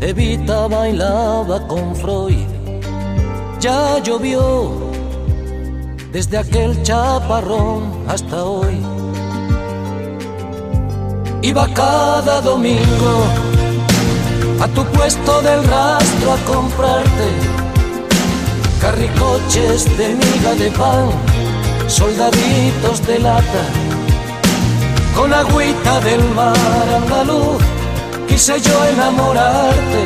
Evita bailaba con Freud. Ya llovió desde aquel chaparrón hasta hoy. Iba cada domingo a tu puesto del rastro a comprarte carricoches de miga de pan, soldaditos de lata, con agüita del mar andaluz quise yo enamorarte,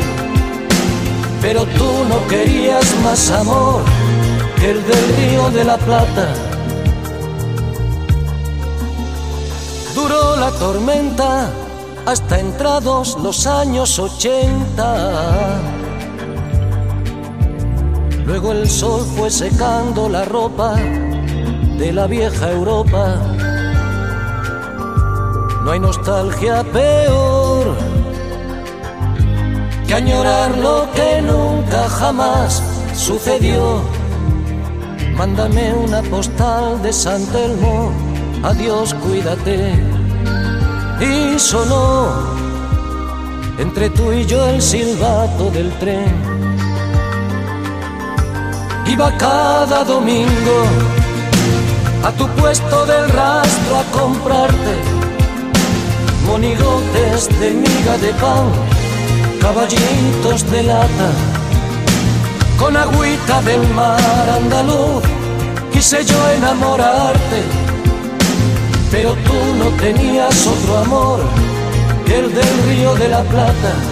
pero tú no querías más amor que el del río de la Plata. Duró la tormenta hasta entrados los años ochenta. Luego el sol fue secando la ropa de la vieja Europa. No hay nostalgia peor que añorar lo que nunca jamás sucedió. Mándame una postal de San Telmo, adiós, cuídate. Y sonó entre tú y yo el silbato del tren. Iba cada domingo a tu puesto del rastro a comprarte monigotes de miga de pan caballitos de lata, con agüita del mar andaluz, quise yo enamorarte, pero tú no tenías otro amor que el del río de la Plata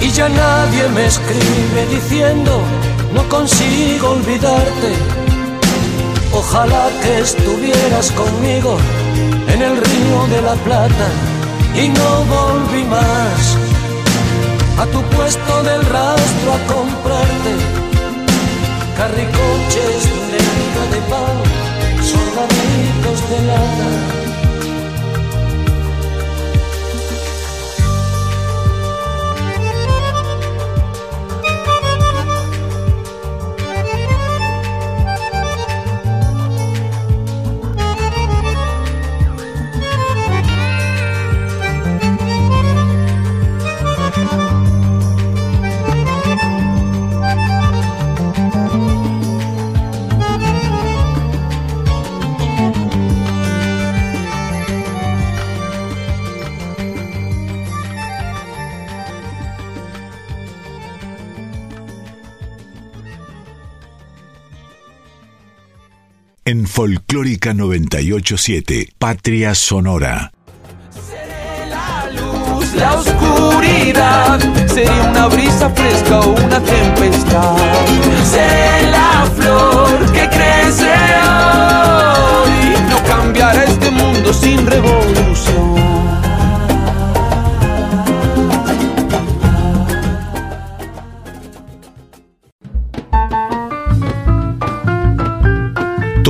Y ya nadie me escribe diciendo, no consigo olvidarte. Ojalá que estuvieras conmigo en el río de la Plata y no volví más a tu puesto del rastro a comprarte carricoches de de pan soldaditos de lata. Folclórica 987, Patria Sonora. la luz, la oscuridad, sería una brisa fresca o una tempestad. Seré la flor que crece hoy, no cambiará este mundo sin revolución.